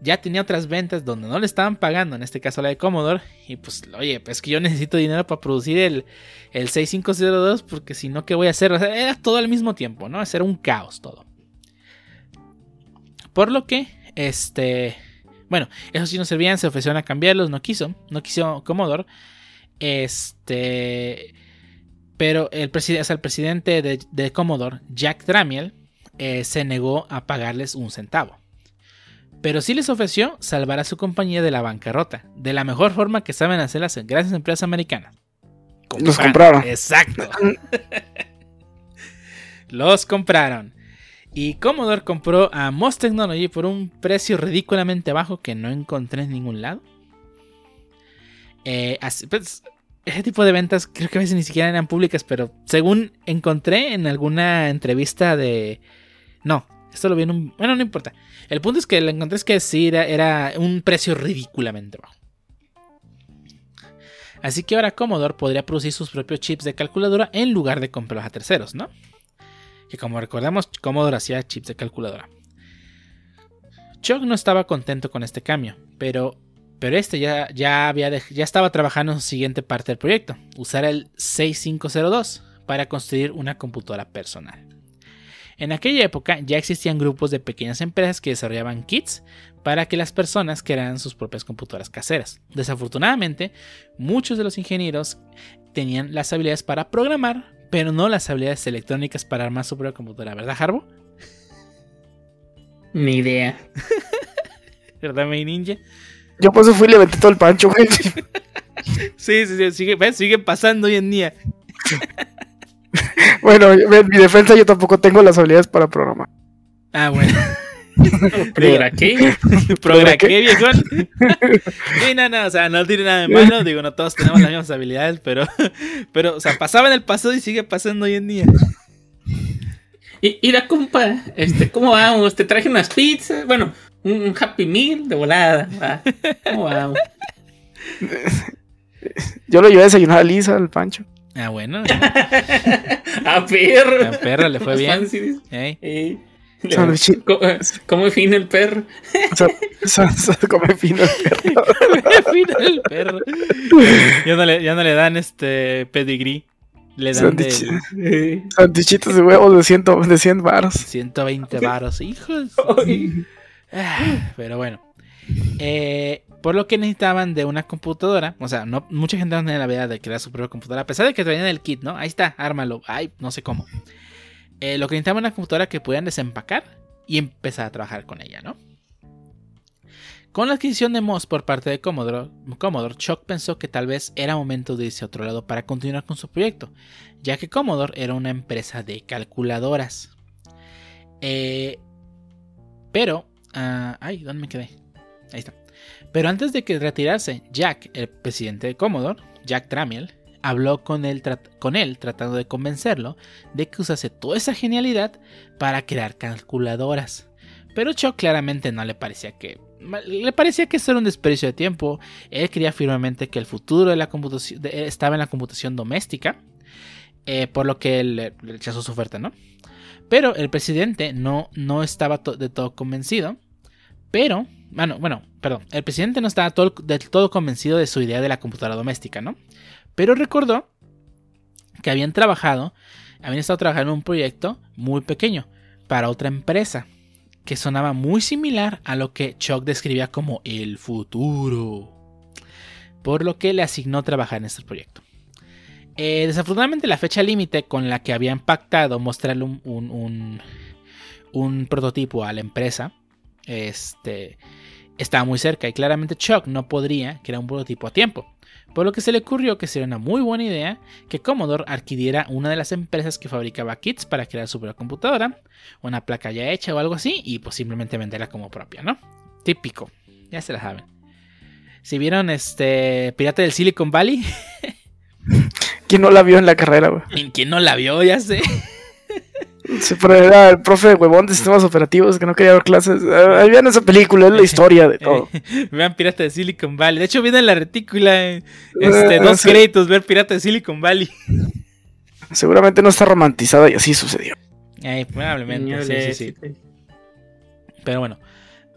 ya tenía otras ventas donde no le estaban pagando, en este caso la de Commodore, y pues, oye, pues que yo necesito dinero para producir el, el 6502 porque si no, ¿qué voy a hacer? era todo al mismo tiempo, ¿no? Era un caos todo. Por lo que, este, bueno, esos sí no servían, se ofrecieron a cambiarlos, no quiso, no quiso Commodore. Este, pero el, el presidente de, de, Commodore, Jack Dramiel, eh, se negó a pagarles un centavo. Pero sí les ofreció salvar a su compañía de la bancarrota, de la mejor forma que saben hacer las grandes empresas americanas. Los compraron. Exacto. [laughs] [laughs] Los compraron. Y Commodore compró a Moss Technology por un precio ridículamente bajo que no encontré en ningún lado. Eh, pues, ese tipo de ventas creo que a veces ni siquiera eran públicas, pero según encontré en alguna entrevista de... No, esto lo vi en un... Bueno, no importa. El punto es que lo encontré es que sí, era, un precio ridículamente bajo. Así que ahora Commodore podría producir sus propios chips de calculadora en lugar de comprarlos a terceros, ¿no? que como recordamos Commodore hacía chips de calculadora. Chuck no estaba contento con este cambio, pero, pero este ya, ya, había ya estaba trabajando en su siguiente parte del proyecto, usar el 6502 para construir una computadora personal. En aquella época ya existían grupos de pequeñas empresas que desarrollaban kits para que las personas crearan sus propias computadoras caseras. Desafortunadamente, muchos de los ingenieros tenían las habilidades para programar, pero no las habilidades electrónicas para armar su propia computadora, ¿verdad, Harbo? Ni idea. [laughs] ¿Verdad, mi ninja? Yo por eso fui y le metí todo el pancho, güey. sí, sí, sí, sigue, sigue pasando hoy en día. [laughs] bueno, en mi defensa yo tampoco tengo las habilidades para programar. Ah, bueno. [laughs] ¿Progra [laughs] qué? ¿Progra qué, viejón? sí, no, no, o sea, no tiene nada de malo. Digo, no todos tenemos las mismas habilidades, pero, pero, o sea, pasaba en el pasado y sigue pasando hoy en día. Y, y la compa, este, ¿cómo vamos? Te traje unas pizzas, bueno, un, Happy Meal de volada. ¿va? ¿Cómo vamos? Yo lo llevé a desayunar a Lisa, al Pancho. Ah, bueno. [laughs] A perro. A perro le fue bien. fancy, dice. Ey. Eh, Sándwich- ¿Cómo, cómo define el perro? O sea, come fino el perro. [laughs] Mira el perro. Ya no le, ya no le dan este pedigrí. Le dan de Eh, de huevos de 100, de 100 baros. 120 varos. Hijos. Ah, Pero bueno. Eh, por lo que necesitaban de una computadora. O sea, no, mucha gente no tenía la idea de crear su propia computadora. A pesar de que traían el kit, ¿no? Ahí está, ármalo. Ay, no sé cómo. Eh, lo que necesitaban una computadora que pudieran desempacar y empezar a trabajar con ella, ¿no? Con la adquisición de MOS por parte de Commodore, Commodore, Chuck pensó que tal vez era momento de irse a otro lado para continuar con su proyecto, ya que Commodore era una empresa de calculadoras. Eh, pero, ah, ay, ¿dónde me quedé? Ahí está. Pero antes de que retirarse, Jack, el presidente de Commodore, Jack Tramiel, habló con él, con él tratando de convencerlo de que usase toda esa genialidad para crear calculadoras. Pero Chuck claramente no le parecía que. Le parecía que eso era un desperdicio de tiempo. Él creía firmemente que el futuro de la computación estaba en la computación doméstica. eh, por lo que él rechazó su oferta, ¿no? Pero el presidente no, no estaba de todo convencido. Pero, bueno, bueno, perdón, el presidente no estaba del todo convencido de su idea de la computadora doméstica, ¿no? Pero recordó que habían trabajado, habían estado trabajando en un proyecto muy pequeño para otra empresa que sonaba muy similar a lo que Chuck describía como el futuro. Por lo que le asignó trabajar en este proyecto. Eh, desafortunadamente la fecha límite con la que habían pactado mostrarle un, prototipo a la empresa este, estaba muy cerca y claramente Chuck no podría crear un prototipo a tiempo. Por lo que se le ocurrió que sería una muy buena idea que Commodore adquiriera una de las empresas que fabricaba kits para crear su propia computadora, una placa ya hecha o algo así, y pues simplemente venderla como propia, ¿no? Típico, ya se la saben. Si vieron este Pirata del Silicon Valley, [laughs] ¿Quién no la vio en la carrera, güey? ¿en quién no la vio? Ya sé. Sí, pero era el profe huevón de sistemas operativos que no quería dar clases. Ah, Ahí vean esa película, es la historia de todo. Eh, [laughs] vean Pirata de Silicon Valley. De hecho, viene en la retícula eh, este, Eh, dos sí. créditos ver Pirata de Silicon Valley. [laughs] Seguramente no está romantizada y así sucedió. Ay, probablemente. Sí, sí, eh, sí. Pero bueno.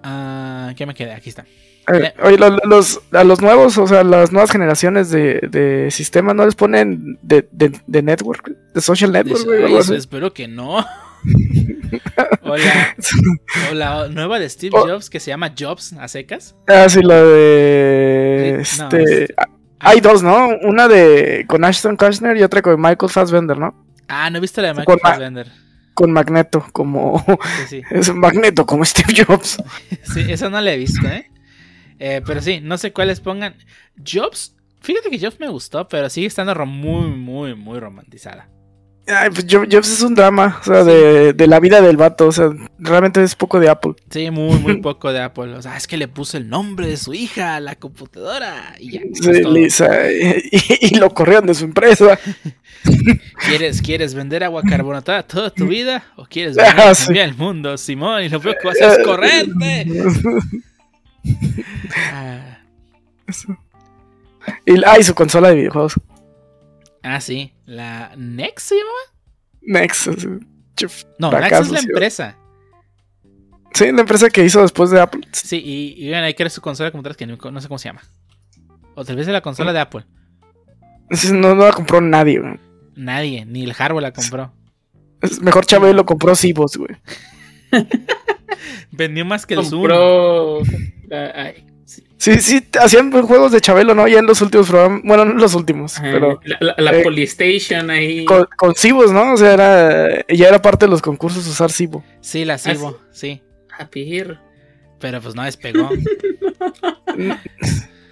Ah, ¿Qué me quedé? Aquí está. Eh, Oye, lo- los, a los nuevos, o sea, las nuevas generaciones de, de sistemas, ¿no les ponen de, de, de network? ¿De social network, Eso- ay, espero que no. [laughs] o, la, nueva de Steve. Jobs que se llama Jobs a secas. Ah, sí, la de... Sí, no, este, es- ah, Hay dos, ¿no? Una de con Ashton Kutcher y otra con Michael Fassbender, ¿no? Ah, no he visto la de Con Michael Ma- Fassbender. Con Magneto, como... Sí, sí. [laughs] Es un Magneto, como Steve Jobs. [laughs] Sí, eso no la he visto, ¿eh? Eh, Pero sí, no sé cuáles pongan. Jobs, fíjate que Jobs me gustó, pero sigue estando muy, muy, muy romantizada. Ay, pues Jo- Jobs es un drama, o sea, de, de la vida del vato, o sea, realmente es poco de Apple. Sí, muy, muy [laughs] poco de Apple. O sea, es que le puso el nombre de su hija a la computadora y ya. Sí. Lisa, y, y lo corrieron de su empresa. [laughs] ¿Quieres, ¿Quieres vender agua carbonatada toda tu vida? ¿O quieres [laughs] Ah, venir a sí. el mundo, Simón? Y lo peor que vas a hacer es correrte. [laughs] Ah, y, ah, y su consola de videojuegos. ah, sí. ¿La Nex se es- chuf. No, Nex es la empresa. Sí, la empresa que hizo después de Apple. Sí, y, y vean, ahí que era su consola como tal, que no, no sé cómo se llama. O tal vez es la consola de Apple. No, no la compró nadie, güey. Nadie, ni el hardware la compró. Es mejor Chabelo lo compró Cibos, güey. [laughs] Vendió más que el Zoom. Compró. Ah, ay, sí. Sí, sí, hacían juegos de Chabelo, ¿no? Ya en los últimos programas. Bueno, no en los últimos, Ajá, pero La, la, la eh, Polystation ahí. con, con Cibos, ¿no? O sea, era, ya era parte de los concursos usar Cibo. Sí, la Cibo, sí. A perro. Pero pues no despegó. [laughs]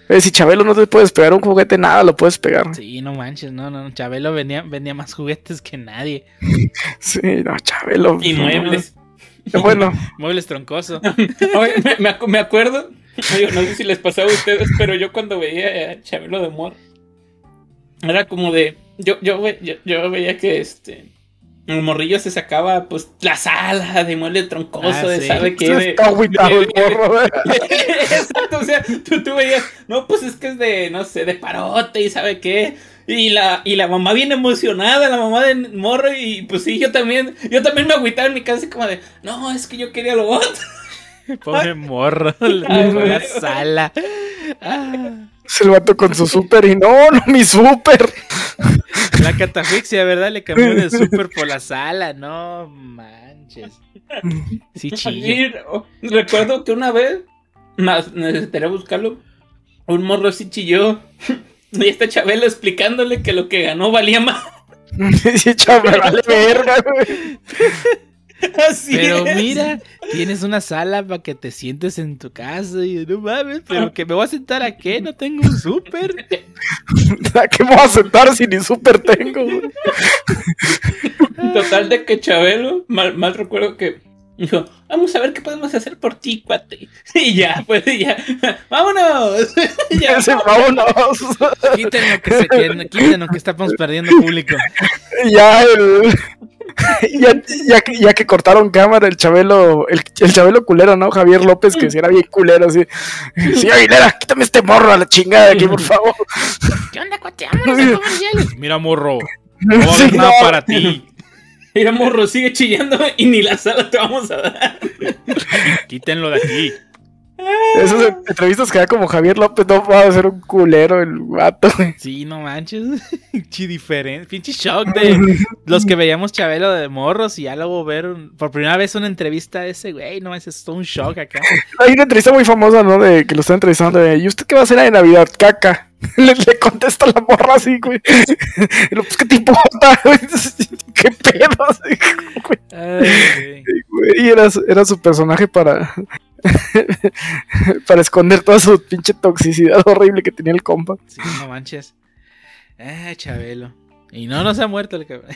Eh, si Chabelo no te puedes pegar un juguete, nada lo puedes pegar. Sí, no manches, no, no. Chabelo vendía, vendía más juguetes que nadie. [laughs] Sí, no, Chabelo. Y muebles. No. [laughs] Bueno, Muebles troncoso. [laughs] Oye, me, me acu- me acuerdo. digo, no sé si les pasaba a ustedes, pero yo cuando veía a Chabelo de Mor. Era como de. Yo, yo, ve- yo, yo veía que este. el morrillo se sacaba pues la sala de mueble troncoso, Ah, de sí. sabe qué. Se de- está agüitado el morro. [laughs] Exacto, o sea, tú, tú veías, no, pues es que es de, no sé, de parote y sabe qué. Y la, y la mamá bien emocionada, la mamá del morro, y pues sí, yo también, yo también me agüitaba en mi casa como de, no, es que yo quería lo otro. [laughs] Pobre morro, [laughs] la, sala. Ah, Es el vato con su súper y no, no mi súper. la catafixia, ¿verdad? Le cambió de súper por la sala. No manches. Sí, [laughs] oh, recuerdo que una vez, más necesitaría buscarlo, un morro así chilló. [laughs] Y este Chabelo explicándole que lo que ganó valía más. [laughs] Sí, chaval, vale verga, güey. [laughs] Así Pero es. mira, tienes una sala para que te sientes en tu casa y no mames, pero que me voy a sentar a qué, no tengo un súper. ¿A qué me voy a sentar si ni súper tengo, güey? Total de que Chabelo, mal, mal recuerdo que dijo, vamos a ver qué podemos hacer por ti, cuate. [laughs] Y ya, pues y ya, [laughs] vámonos. [laughs] ya, vámonos. Quítenlo que se queden, quítenlo que estamos perdiendo público. ya el. Ya, ya, que- ya que cortaron cámara, el Chabelo, el, el Chabelo culero, ¿no? Javier López, que si era bien culero, así. Sí, Aguilera, quítame este morro a la chingada de aquí, por favor. ¿Qué onda, cuate? Vámonos a. Mira, morro, no va a Sí, haber nada no. para ti. [laughs] Mira, morro, sigue chillando y ni la sala te vamos a dar. Quítenlo de aquí. Esas entrevistas que da como Javier López, no va a ser un culero el vato, güey. Sí, no manches. [laughs] Pinche diferente. Pinche shock de los que veíamos Chabelo de morros y ya luego ver un- por primera vez una entrevista de ese güey. No manches, es todo un shock acá. Hay una entrevista muy famosa, ¿no? De que lo están entrevistando de, ¿y usted qué va a hacer de Navidad? Caca. [laughs] Le, le contesta la morra así, güey. [laughs] Y lo, pues, ¿qué te importa? ¿Qué pedo? Así, güey. Ay, güey. Güey, era, era su personaje para. [laughs] para esconder toda su pinche toxicidad horrible que tenía el compa. Sí, no manches. Ah, Chabelo. Y no, no se ha muerto el cabrón.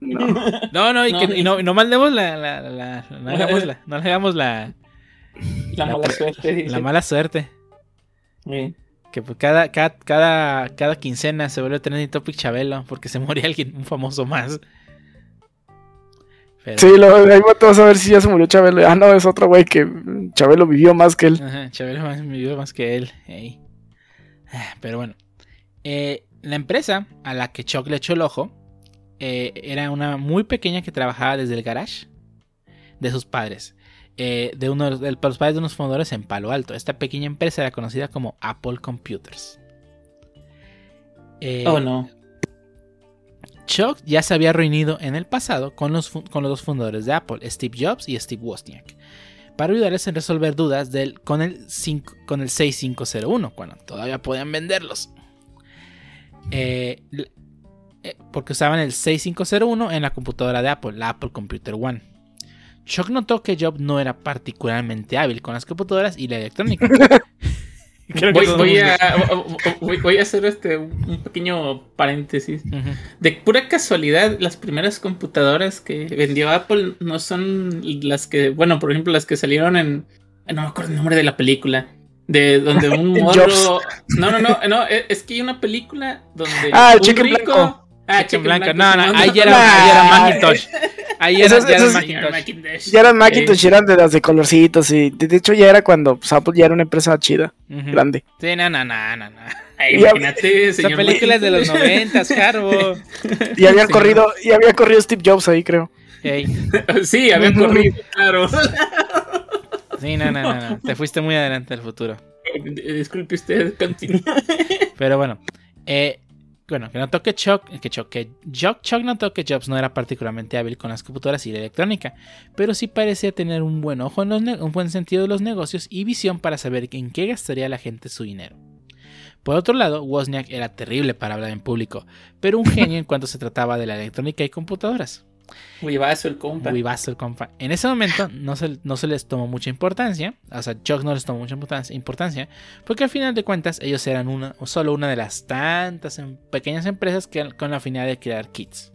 No. [laughs] No, no, y, No, que, y no, y no maldemos la, la, la- no hagamos la, no hagamos la, La La mala suerte. dice. la mala suerte. Sí. Que pues cada, cada, cada, cada quincena se vuelve trending topic Chabelo porque se moría alguien, un famoso más. Pero, Sí, lo, ahí vas a ver si ya se murió Chabelo. Ah, no, es otro güey que Chabelo vivió más que él. Ajá, Chabelo más, vivió más que él. ey. Ah, Pero bueno. Eh, la empresa a la que Chuck le echó el ojo eh, era una muy pequeña que trabajaba desde el garage de sus padres. eh, de uno de los padres de unos fundadores en Palo Alto. Esta pequeña empresa era conocida como Apple Computers. Eh, Oh, no. Chuck ya se había reunido en el pasado con los, con los dos fundadores de Apple, Steve Jobs y Steve Wozniak, para ayudarles en resolver dudas del, con, el 5 con el 6501, cuando todavía podían venderlos. Eh, eh, porque usaban el 6501 en la computadora de Apple, la Apple Computer One. Chuck notó que Jobs no era particularmente hábil con las computadoras y la electrónica. [laughs] Creo Voy, voy a, voy, voy a hacer este un pequeño paréntesis. De pura casualidad, las primeras computadoras que vendió Apple no son las que, bueno, por ejemplo, las que salieron en. No me acuerdo el nombre de la película. De donde un [laughs] morro. No, no, no, no, es es que hay una película donde. Ah, el un Cheque en rico- Blanco. Ah, Cheque Cheque en blanco. Blanco, No, no, ahí era, Nah. ahí era Macintosh. Ahí era, Esos- ya era esos- Macintosh. Macintosh. Ya eran Macintosh, eran de las de colorcitos y de hecho ya era cuando pues, Apple ya era una empresa chida, grande. Sí, no, no, no, no, no. Ay, Ya- imagínate, Esa señor. película es de los noventas, Carbo. [laughs] Y habían Sí. corrido, y había corrido Steve Jobs ahí, creo. [laughs] Sí, había [laughs] corrido, claro. Sí, no, no, no, no. Te fuiste muy adelante al futuro. Disculpe usted, continúa. Pero bueno, eh, bueno, que notó que Chuck, que Chuck, que Chuck, Chuck notó que Jobs no era particularmente hábil con las computadoras y la electrónica, pero sí parecía tener un buen ojo en los un buen sentido de los negocios y visión para saber en qué gastaría la gente su dinero. Por otro lado, Wozniak era terrible para hablar en público, pero un genio en cuanto se trataba de la electrónica y computadoras. Huivazo el compa. Huivazo el compa. En ese momento no se, no se les tomó mucha importancia. O sea, Chuck no les tomó mucha importancia, Porque al final de cuentas ellos eran una, o solo una de las tantas em- pequeñas empresas que, con la finalidad de crear kits.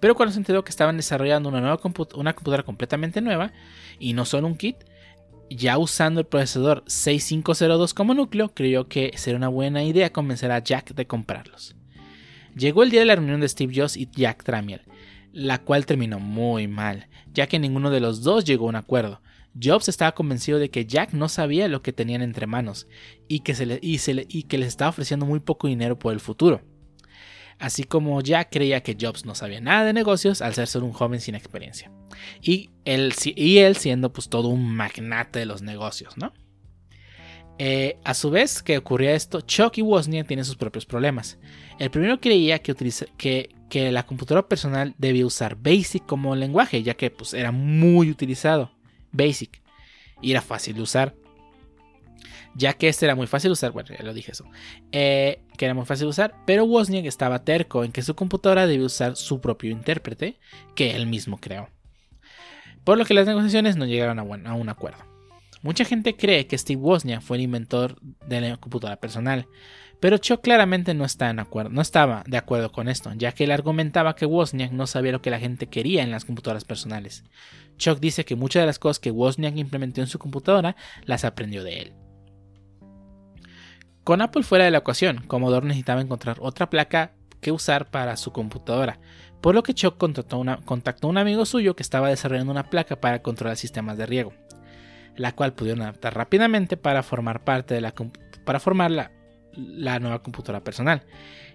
Pero cuando se enteró que estaban desarrollando una, nueva una computadora completamente nueva y no solo un kit, ya usando el procesador 6502 como núcleo, creyó que sería una buena idea convencer a Jack de comprarlos. Llegó el día de la reunión de Steve Jobs y Jack Tramiel, la cual terminó muy mal, ya que ninguno de los dos llegó a un acuerdo. Jobs estaba convencido de que Jack no sabía lo que tenían entre manos y que, se le, y que les estaba ofreciendo muy poco dinero por el futuro. Así como Jack creía que Jobs no sabía nada de negocios al ser solo un joven sin experiencia. Y él, y él siendo pues todo un magnate de los negocios, ¿no? Eh, a su vez que ocurría esto, Chuck y Wozniak tienen sus propios problemas. El primero creía que, que, que, la computadora personal debía usar BASIC como lenguaje, ya que pues, era muy utilizado. BASIC. Y era fácil de usar. Ya que este era muy fácil de usar, bueno, ya lo dije eso. Eh, que era muy fácil de usar, pero Wozniak estaba terco en que su computadora debía usar su propio intérprete, que él mismo creó. Por lo que las negociaciones no llegaron a un acuerdo. Mucha gente cree que Steve Wozniak fue el inventor de la computadora personal, pero Chuck claramente no, está en acuerdo, no estaba de acuerdo con esto, ya que él argumentaba que Wozniak no sabía lo que la gente quería en las computadoras personales. Chuck dice que muchas de las cosas que Wozniak implementó en su computadora las aprendió de él. Con Apple fuera de la ecuación, Commodore necesitaba encontrar otra placa que usar para su computadora, por lo que Chuck contactó, a un amigo suyo que estaba desarrollando una placa para controlar sistemas de riego la cual pudieron adaptar rápidamente para formar parte de la para nueva computadora personal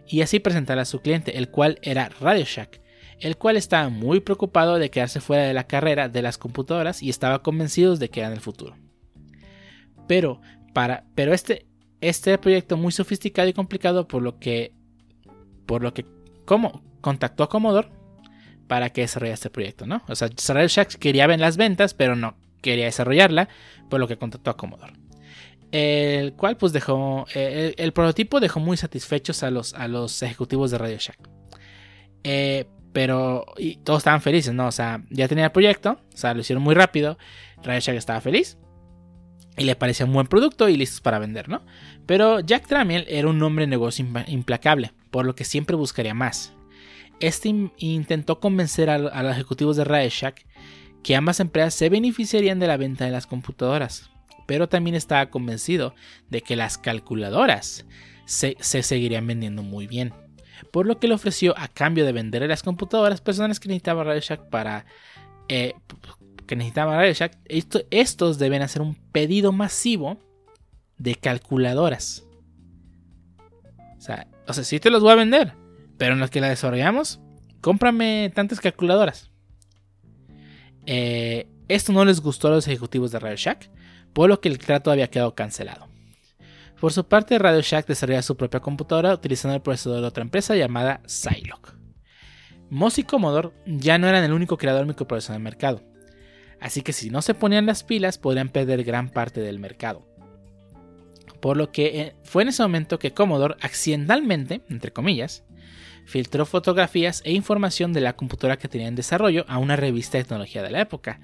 y así presentarla a su cliente, el cual era Radio Shack, el cual estaba muy preocupado de quedarse fuera de la carrera de las computadoras y estaba convencido de que era en el futuro. Pero, para, pero este, este proyecto muy sofisticado y complicado por lo que, por lo que como, contactó a Commodore para que desarrollara este proyecto, ¿no? O sea, Radio Shack quería ver las ventas, pero no quería desarrollarla, por lo que contactó a Commodore. El cual pues dejó, eh, el, prototipo dejó muy satisfechos a los, a los ejecutivos de Radio Shack. Eh, pero todos estaban felices, ¿no? O sea, ya tenía el proyecto, o sea, lo hicieron muy rápido. Radio Shack estaba feliz y le parecía un buen producto y listos para vender, ¿no? Pero Jack Tramiel era un hombre de negocio implacable, por lo que siempre buscaría más. Este intentó convencer a, a, los ejecutivos de Radio Shack que ambas empresas se beneficiarían de la venta de las computadoras, pero también estaba convencido de que las calculadoras se, seguirían vendiendo muy bien, por lo que le ofreció a cambio de vender las computadoras personas que necesitaba Radio Shack para... Eh, que necesitaba Radio Shack, estos deben hacer un pedido masivo de calculadoras. O sea, o sea, sí te los voy a vender, pero en los que la desarrollamos, cómprame tantas calculadoras. Eh, esto no les gustó a los ejecutivos de Radio Shack, por lo que el trato había quedado cancelado. Por su parte, Radio Shack desarrolló su propia computadora utilizando el procesador de otra empresa llamada Zilog. Moss y Commodore ya no eran el único creador microprocesador del mercado, así que si no se ponían las pilas podrían perder gran parte del mercado. Por lo que eh, fue en ese momento que Commodore accidentalmente, entre comillas, filtró fotografías e información de la computadora que tenía en desarrollo a una revista de tecnología de la época,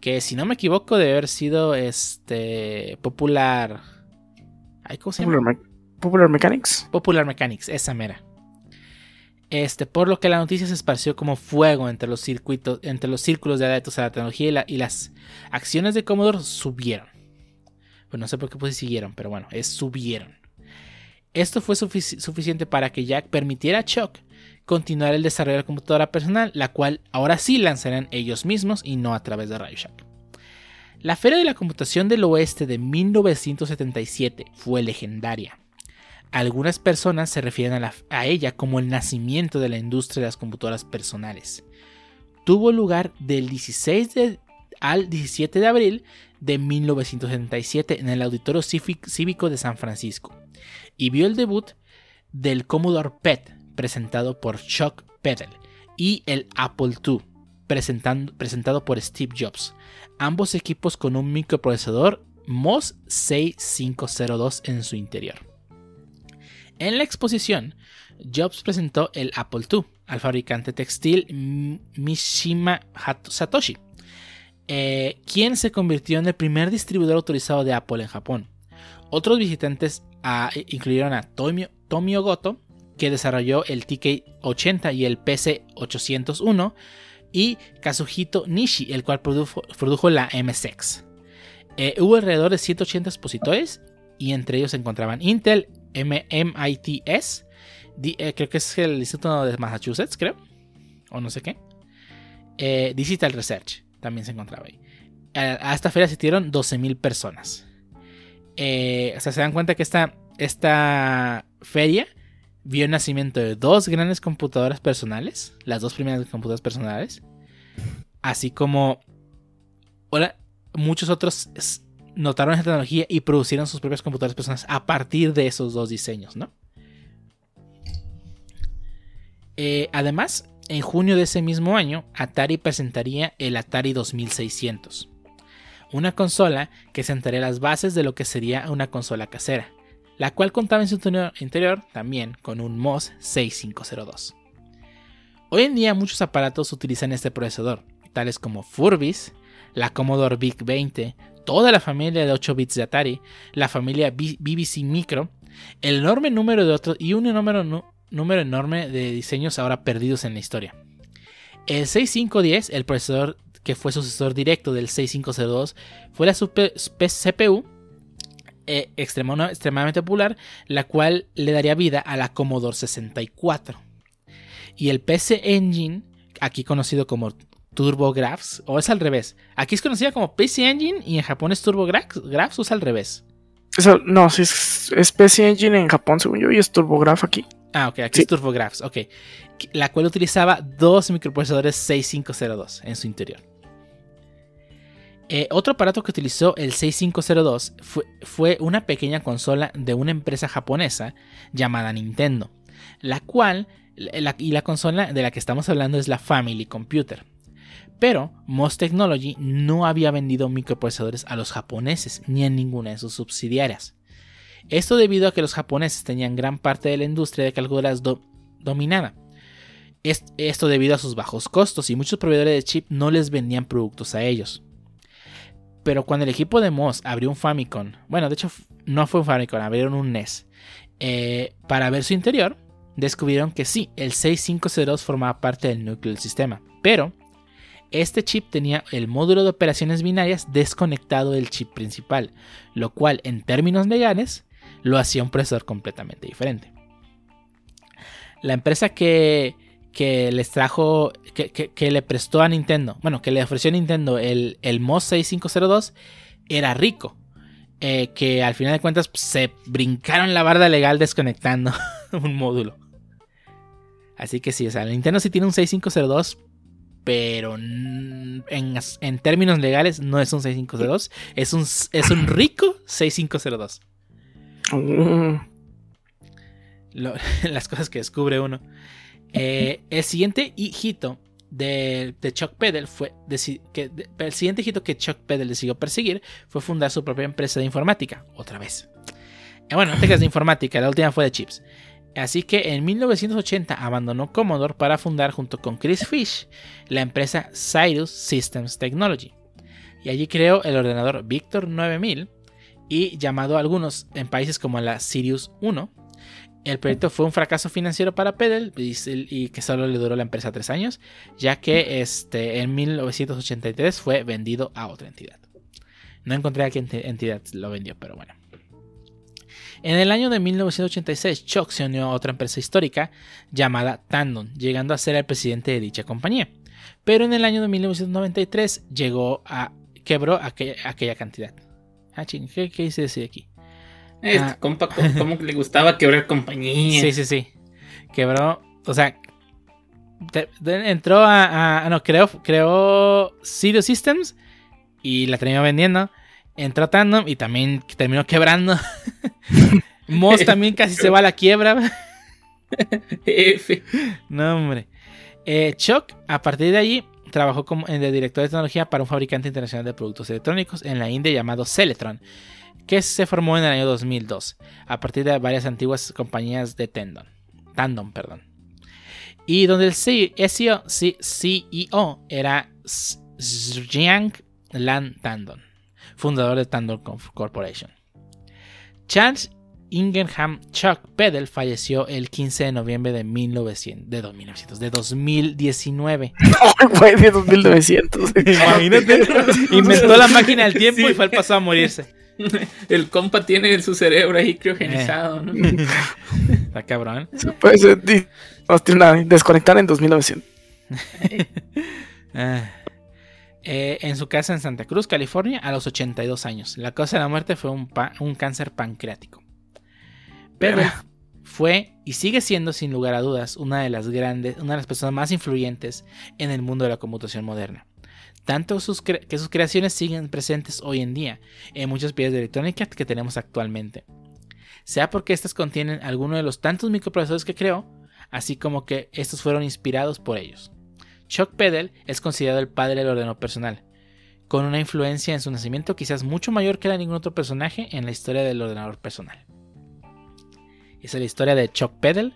que si no me equivoco debe haber sido este popular ¿Cómo se llama? Popular, Mechanics. Popular Mechanics, esa mera. Este, por lo que la noticia se esparció como fuego entre los circuitos, entre los círculos de adeptos a la tecnología y, las acciones de Commodore subieron. Pues no sé por qué pues siguieron, pero bueno, es subieron. Esto fue suficiente para que Jack permitiera a Chuck continuar el desarrollo de la computadora personal, la cual ahora sí lanzarán ellos mismos y no a través de Radio Shack. La Feria de la Computación del Oeste de 1977 fue legendaria. Algunas personas se refieren a, a, ella como el nacimiento de la industria de las computadoras personales. Tuvo lugar del 16 de, al 17 de abril de 1977 en el Auditorio Cívico de San Francisco y vio el debut del Commodore PET presentado por Chuck Peddle y el Apple II presentado por Steve Jobs, ambos equipos con un microprocesador MOS 6502 en su interior. En la exposición, Jobs presentó el Apple II al fabricante textil Mishima Satoshi, eh, quien se convirtió en el primer distribuidor autorizado de Apple en Japón. Otros visitantes incluyeron a Tomio, Goto, que desarrolló el TK80 y el PC801, y Kazuhito Nishi, el cual produjo, la MSX. Eh, hubo alrededor de 180 expositores y entre ellos se encontraban Intel, MITS, di- eh, creo que es el Instituto de Massachusetts, creo, o no sé qué. Eh, Digital Research también se encontraba ahí. A, a esta feria asistieron 12.000 personas. Eh, o sea, se dan cuenta que esta, esta feria vio el nacimiento de dos grandes computadoras personales, las dos primeras computadoras personales, así como ahora, muchos otros notaron esa tecnología y producieron sus propias computadoras personales a partir de esos dos diseños, ¿no? Eh, además, en junio de ese mismo año, Atari presentaría el Atari 2600, una consola que sentaría las bases de lo que sería una consola casera, la cual contaba en su interior- también con un MOS 6502. Hoy en día muchos aparatos utilizan este procesador, tales como Furbis, la Commodore VIC 20, toda la familia de 8 bits de Atari, la familia BBC Micro, el enorme número de otros y un número, número enorme de diseños ahora perdidos en la historia. El 6510, el procesador que fue sucesor directo del 6502, fue la super- CPU eh, extrema- extremadamente popular, la cual le daría vida a la Commodore 64. Y el PC Engine, aquí conocido como TurboGrafx, o es al revés. Aquí es conocida como PC Engine y en Japón es TurboGrafx o es al revés. Eso, no, es, es PC Engine en Japón, según yo, y es TurboGrafx aquí. Ah, ok, aquí Sí. es TurboGrafx, ok. La cual utilizaba dos microprocesadores 6502 en su interior. Eh, otro aparato que utilizó el 6502 fue, una pequeña consola de una empresa japonesa llamada Nintendo, la cual, y la consola de la que estamos hablando es la Family Computer. Pero MOS Technology no había vendido microprocesadores a los japoneses ni a ninguna de sus subsidiarias. Esto debido a que los japoneses tenían gran parte de la industria de calculadoras do- dominada. Es- Esto debido a sus bajos costos y muchos proveedores de chip no les vendían productos a ellos. Pero cuando el equipo de MOS abrió un Famicom, bueno, de hecho no fue un Famicom, abrieron un NES, eh, para ver su interior, descubrieron que sí, el 6502 formaba parte del núcleo del sistema, pero este chip tenía el módulo de operaciones binarias desconectado del chip principal, lo cual en términos legales lo hacía un procesador completamente diferente. La empresa que, que les trajo, que, que- que le prestó a Nintendo, bueno, que le ofreció a Nintendo el, el MOS 6502 era rico. eh, que al final de cuentas pues, se brincaron la barda legal desconectando [laughs] un módulo. Así que sí, o sea, Nintendo sí tiene un 6502, pero en, en términos legales no es un 6502, es un, es un rico 6502. Mm, Lo- [laughs] las cosas que descubre uno. Eh, el siguiente hijito de, Chuck Peddle fue que el siguiente hito que Chuck Peddle decidió perseguir fue fundar su propia empresa de informática otra vez. Eh, bueno, no te creas de informática, la última fue de chips. Así que en 1980 abandonó Commodore para fundar junto con Chris Fish la empresa Cyrus Systems Technology. Y allí creó el ordenador Victor 9000 y llamado a algunos en países como la Sirius 1 el proyecto fue un fracaso financiero para Peddle y, que solo le duró la empresa tres años, ya que este, en 1983 fue vendido a otra entidad. No encontré a qué enti- entidad lo vendió, pero bueno. En el año de 1986, Chuck se unió a otra empresa histórica llamada Tandon, llegando a ser el presidente de dicha compañía. Pero en el año de 1993 llegó a quebró aquella, cantidad. Ah, ¿qué, qué dice decir aquí? Este Ah. compa, ¿cómo le gustaba quebrar compañía? Sí, sí, sí. Quebró. O sea. te- entró a, a- ah, No, creó, creó Sirius Systems. Y la terminó vendiendo. Entró Tandem y también terminó quebrando. [laughs] Moss también casi se va a la quiebra. F. No, hombre. Eh, Chuck, a partir de allí, trabajó como en de director de tecnología para un fabricante internacional de productos electrónicos en la India llamado Celetron, que se formó en el año 2002, a partir de varias antiguas compañías de Tendon, Tandon. Perdón. Y donde el C- SEO, C- CEO era Zhang Lan Tandon, fundador de Tandon Corp- Corporation. Charles Ingenham Chuck Peddle falleció el 15 de noviembre de 1900, de 1900, de 2019. Ay, [laughs] güey, de 2900. Imagínate, inventó la máquina del tiempo y fue al pasado a morirse. [laughs] El compa tiene su cerebro ahí criogenizado, ¿no? [laughs] Está cabrón. Se puede ser desconectar en 2900. Ah. Eh, en su casa en Santa Cruz, California, a los 82 años. La causa de la muerte fue un, pa- un cáncer pancreático. Pero fue y sigue siendo, sin lugar a dudas, una de las grandes, una de las personas más influyentes en el mundo de la computación moderna. Tanto que sus creaciones siguen presentes hoy en día en muchos piezas de electrónica que tenemos actualmente. Sea porque estas contienen algunos de los tantos microprocesadores que creó, así como que estos fueron inspirados por ellos. Chuck Peddle es considerado el padre del ordenador personal, con una influencia en su nacimiento quizás mucho mayor que la de ningún otro personaje en la historia del ordenador personal. Esa es la historia de Chuck Peddle,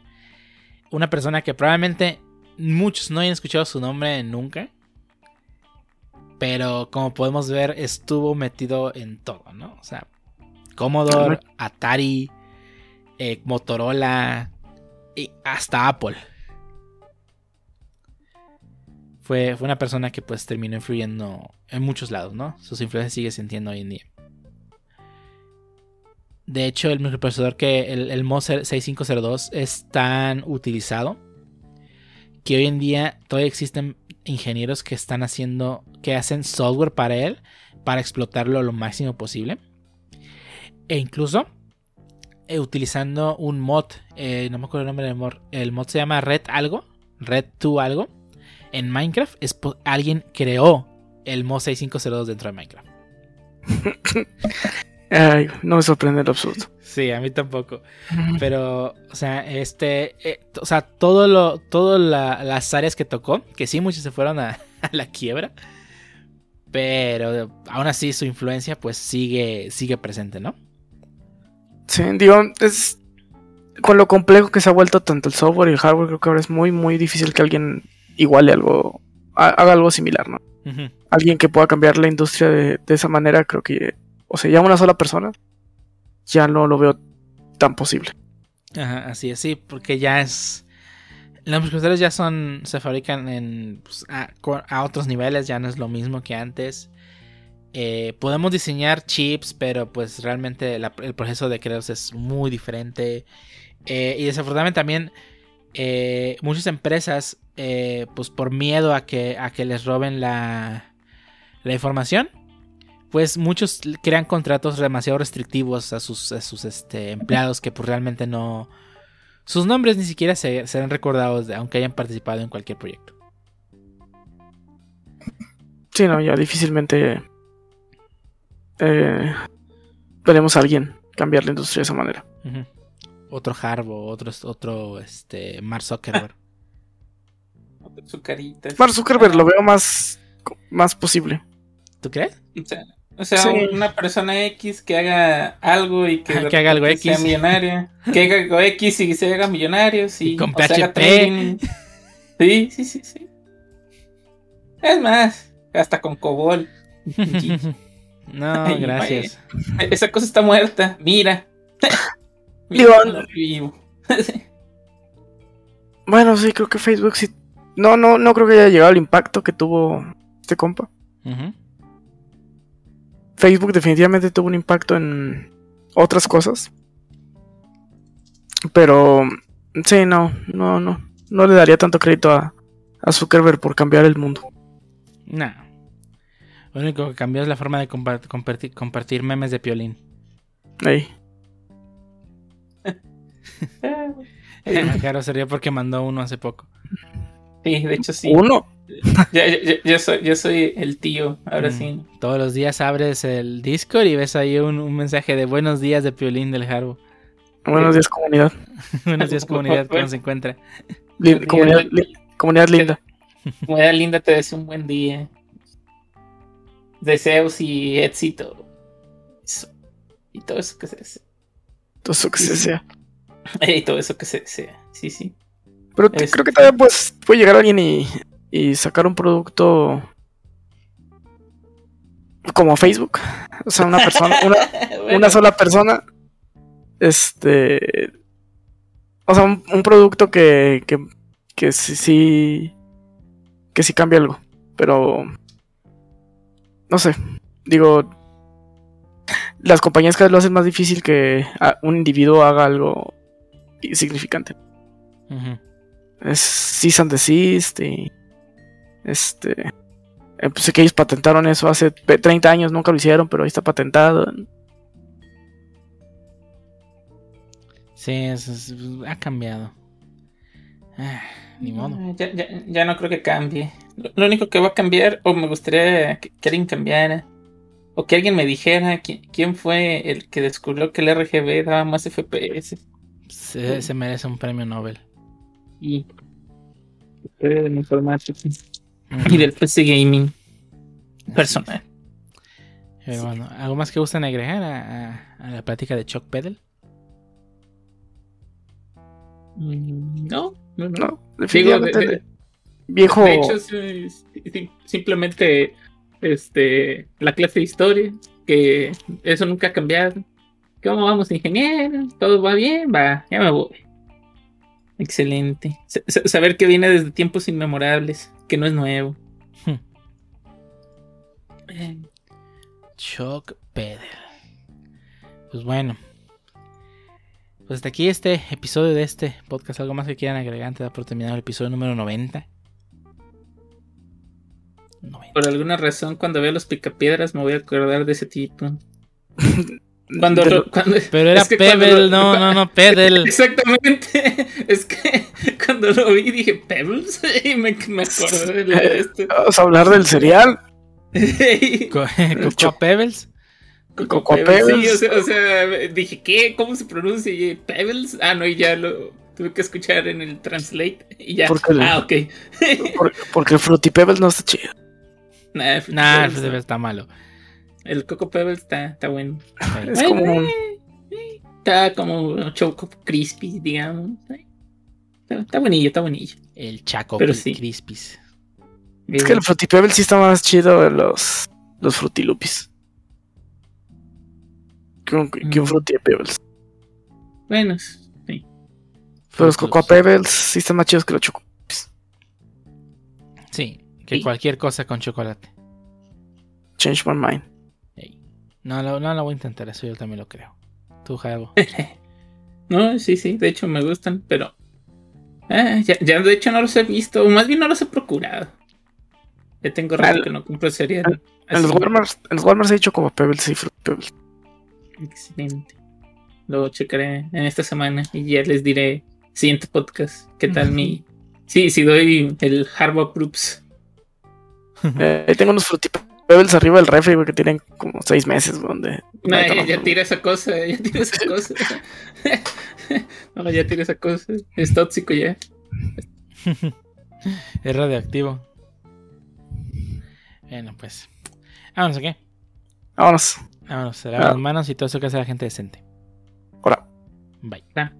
una persona que probablemente muchos no hayan escuchado su nombre nunca, pero como podemos ver estuvo metido en todo, ¿no? O sea, Commodore, Atari, eh, Motorola y hasta Apple. Fue, fue una persona que pues terminó influyendo en muchos lados, ¿no? Sus influencias sigue sintiendo hoy en día. De hecho, el microprocesador que el, el Moser 6502 es tan utilizado que hoy en día todavía existen ingenieros que están haciendo, que hacen software para él para explotarlo lo máximo posible. E incluso eh, utilizando un mod, eh, no me acuerdo el nombre del mod, el mod se llama Red algo, Red 2 algo. En Minecraft es alguien creó el mod 6502 dentro de Minecraft. [laughs] Ay, no me sorprende en lo absoluto. Sí, a mí tampoco. Pero, o sea, este, eh, o sea, todo lo, todas la- las áreas que tocó, que sí, muchos se fueron a, [laughs] a la quiebra, pero aún así su influencia, pues sigue, sigue presente, ¿no? Sí, digo, es con lo complejo que se ha vuelto tanto el software y el hardware, creo que ahora es muy, muy difícil que alguien iguale algo, ha- haga algo similar, ¿no? Alguien que pueda cambiar la industria de, de esa manera, creo que, o sea, ya una sola persona, ya no lo veo tan posible. Ajá, así es, sí, porque ya es. Los microprocesadores ya son. Se fabrican en. pues, a, otros niveles, ya no es lo mismo que antes. Eh, podemos diseñar chips, pero pues realmente el proceso de crearlos es muy diferente. Eh, y desafortunadamente también. eh, muchas empresas, pues por miedo a que, a que les roben la, la información, pues muchos crean contratos demasiado restrictivos a sus, a sus este, empleados que pues realmente no... Sus nombres ni siquiera se, serán recordados de- aunque hayan participado en cualquier proyecto. Sí, no, ya difícilmente eh, veremos a alguien cambiar la industria de esa manera. Otro Harbo, otro, otro este, Mark Zuckerberg. [laughs] Su carita. Mark Zuckerberg lo veo más, más posible. ¿Tú crees? O sea, o sea, Sí. una persona X que haga algo y que, haga algo X. sea millonaria. Que haga algo X y se haga millonario. Sí. Y con o PHP. Sí, sí, sí, sí. Es más, hasta con COBOL. [laughs] no, Ay, gracias. Esa cosa está muerta. Mira. [laughs] Lo vivo. [laughs] Bueno, sí, creo que Facebook sí. No, no, no creo que haya llegado al impacto que tuvo este compa. Ujú. Facebook definitivamente tuvo un impacto en otras cosas. Pero sí, no, no, no. No le daría tanto crédito a, a Zuckerberg por cambiar el mundo. No. Lo único que cambió es la forma de compart- compartir, compartir memes de piolín. Ey. [laughs] Claro, sería porque mandó uno hace poco. Sí, de hecho sí. Uno. [laughs] Ya- ya- ya- yo, soy, yo soy el tío, ahora Mm. sí. Todos los días abres el Discord y ves ahí un, un mensaje de buenos días de piolín del Harbo. Buenos días, comunidad. [laughs] buenos días, comunidad, ¿cómo [laughs] se encuentra? Lin- comunidad, li- comunidad linda. Comunidad linda, te deseo un buen día. Deseos y éxito. Eso. Y todo eso que se desea. Todo eso que se sea. Y todo eso que se desea. Sí, sí. Pero te- creo que todavía pues, puede llegar alguien y, y sacar un producto como Facebook. O sea, una persona, una, [laughs] Bueno, una sola persona. Este. O sea, un, un producto que, que, que sí, sí. Que sí cambia algo. Pero. No sé. Digo. Las compañías cada vez lo hacen más difícil que un individuo haga algo insignificante. Ujú. Es Cease and Desist y. Este. eh, pues sé que ellos patentaron eso hace ve- 30 años, nunca lo hicieron, pero ahí está patentado. Sí, es- es- ha cambiado. Ah, ni modo. Ah, Ya, ya, ya no creo que cambie. Lo, lo único que va a cambiar, o me gustaría que, que alguien cambiara, o que alguien me dijera qui- quién fue el que descubrió que el RGB daba más FPS. Se, se merece un premio Nobel. Y de la informática Ujú. [laughs] y del PC gaming personal. Pero bueno, ¿algo más que gustan agregar a, a- a la plática de Chuck Pedal? Mm, No, no, no. No, Digo, de- viejo. De hecho, simplemente este, la clase de historia, que eso nunca ha cambiado. ¿Cómo vamos, ingeniero? ¿Todo va bien? Va, ya me voy. Excelente. Sa- sa- saber que viene desde tiempos inmemorables, que no es nuevo. Hmm. Eh, Chuck Pedal. Pues bueno. Pues hasta aquí este episodio de este podcast. ¿Algo más que quieran agregar antes de por terminado el episodio número 90? 90. Por alguna razón, cuando veo los picapiedras, me voy a acordar de ese tipo. [laughs] Cuando, lo- cuando- Pero era es que cuando Pebble, lo- no, no, no, Pedal. [laughs] Exactamente. Es que cuando lo vi dije Pebbles [laughs] y me, me acordé de esto. Vamos a hablar del cereal. [laughs] Co- Cocoa Pebbles. Coco Coco Pebbles, Sí, o sea, o sea, dije, ¿qué? ¿Cómo se pronuncia? Y, Pebbles. Ah, no, y ya lo tuve que escuchar en el translate y ya. Ah, ok. por- porque el Fruity Pebbles no está chido. Nah, el Nah, Pebbles, está malo. El Coco Pebbles está, está bueno. Es como un. Está como Choco Crispy, digamos. Está, está bonillo, está bonillo. El Chaco Pero Cri- sí. Crispies. Es que el Fruity Pebbles sí está más chido de los, los Fruity Loopies. Que un, que un Mm. Fruity Pebbles. Bueno, sí. Pero los Cocoa. Pebbles sí están más chidos que los Choco. Sí, que Sí. cualquier cosa con chocolate. Change my mind. No, lo- no lo voy a intentar, eso yo también lo creo. Tú, Javo. [laughs] No, sí, sí, de hecho me gustan, pero. ah, ya, ya de hecho no los he visto, o más bien no los he procurado. Ya tengo rato Al- que no compro cereal. En los. Walmart, en los Walmart he dicho como Pebbles y Fruity Pebbles. Excelente. Lo checaré en esta semana y ya les diré siguiente podcast qué tal mi. Sí, si doy el Harvard Proofs. Eh, ahí tengo unos Fruity Pebbles arriba del refri, güey, que tienen como seis meses, donde... No, ya, [laughs] ya tira esa cosa, ya tira esa cosa. no, ya tira esa cosa. Es tóxico ya. [laughs] es radioactivo. Bueno, pues. Vámonos, ¿qué? Vámonos. Vámonos, se lavan Ah. las manos y todo eso que hace la gente decente. Hola. Bye. Ah.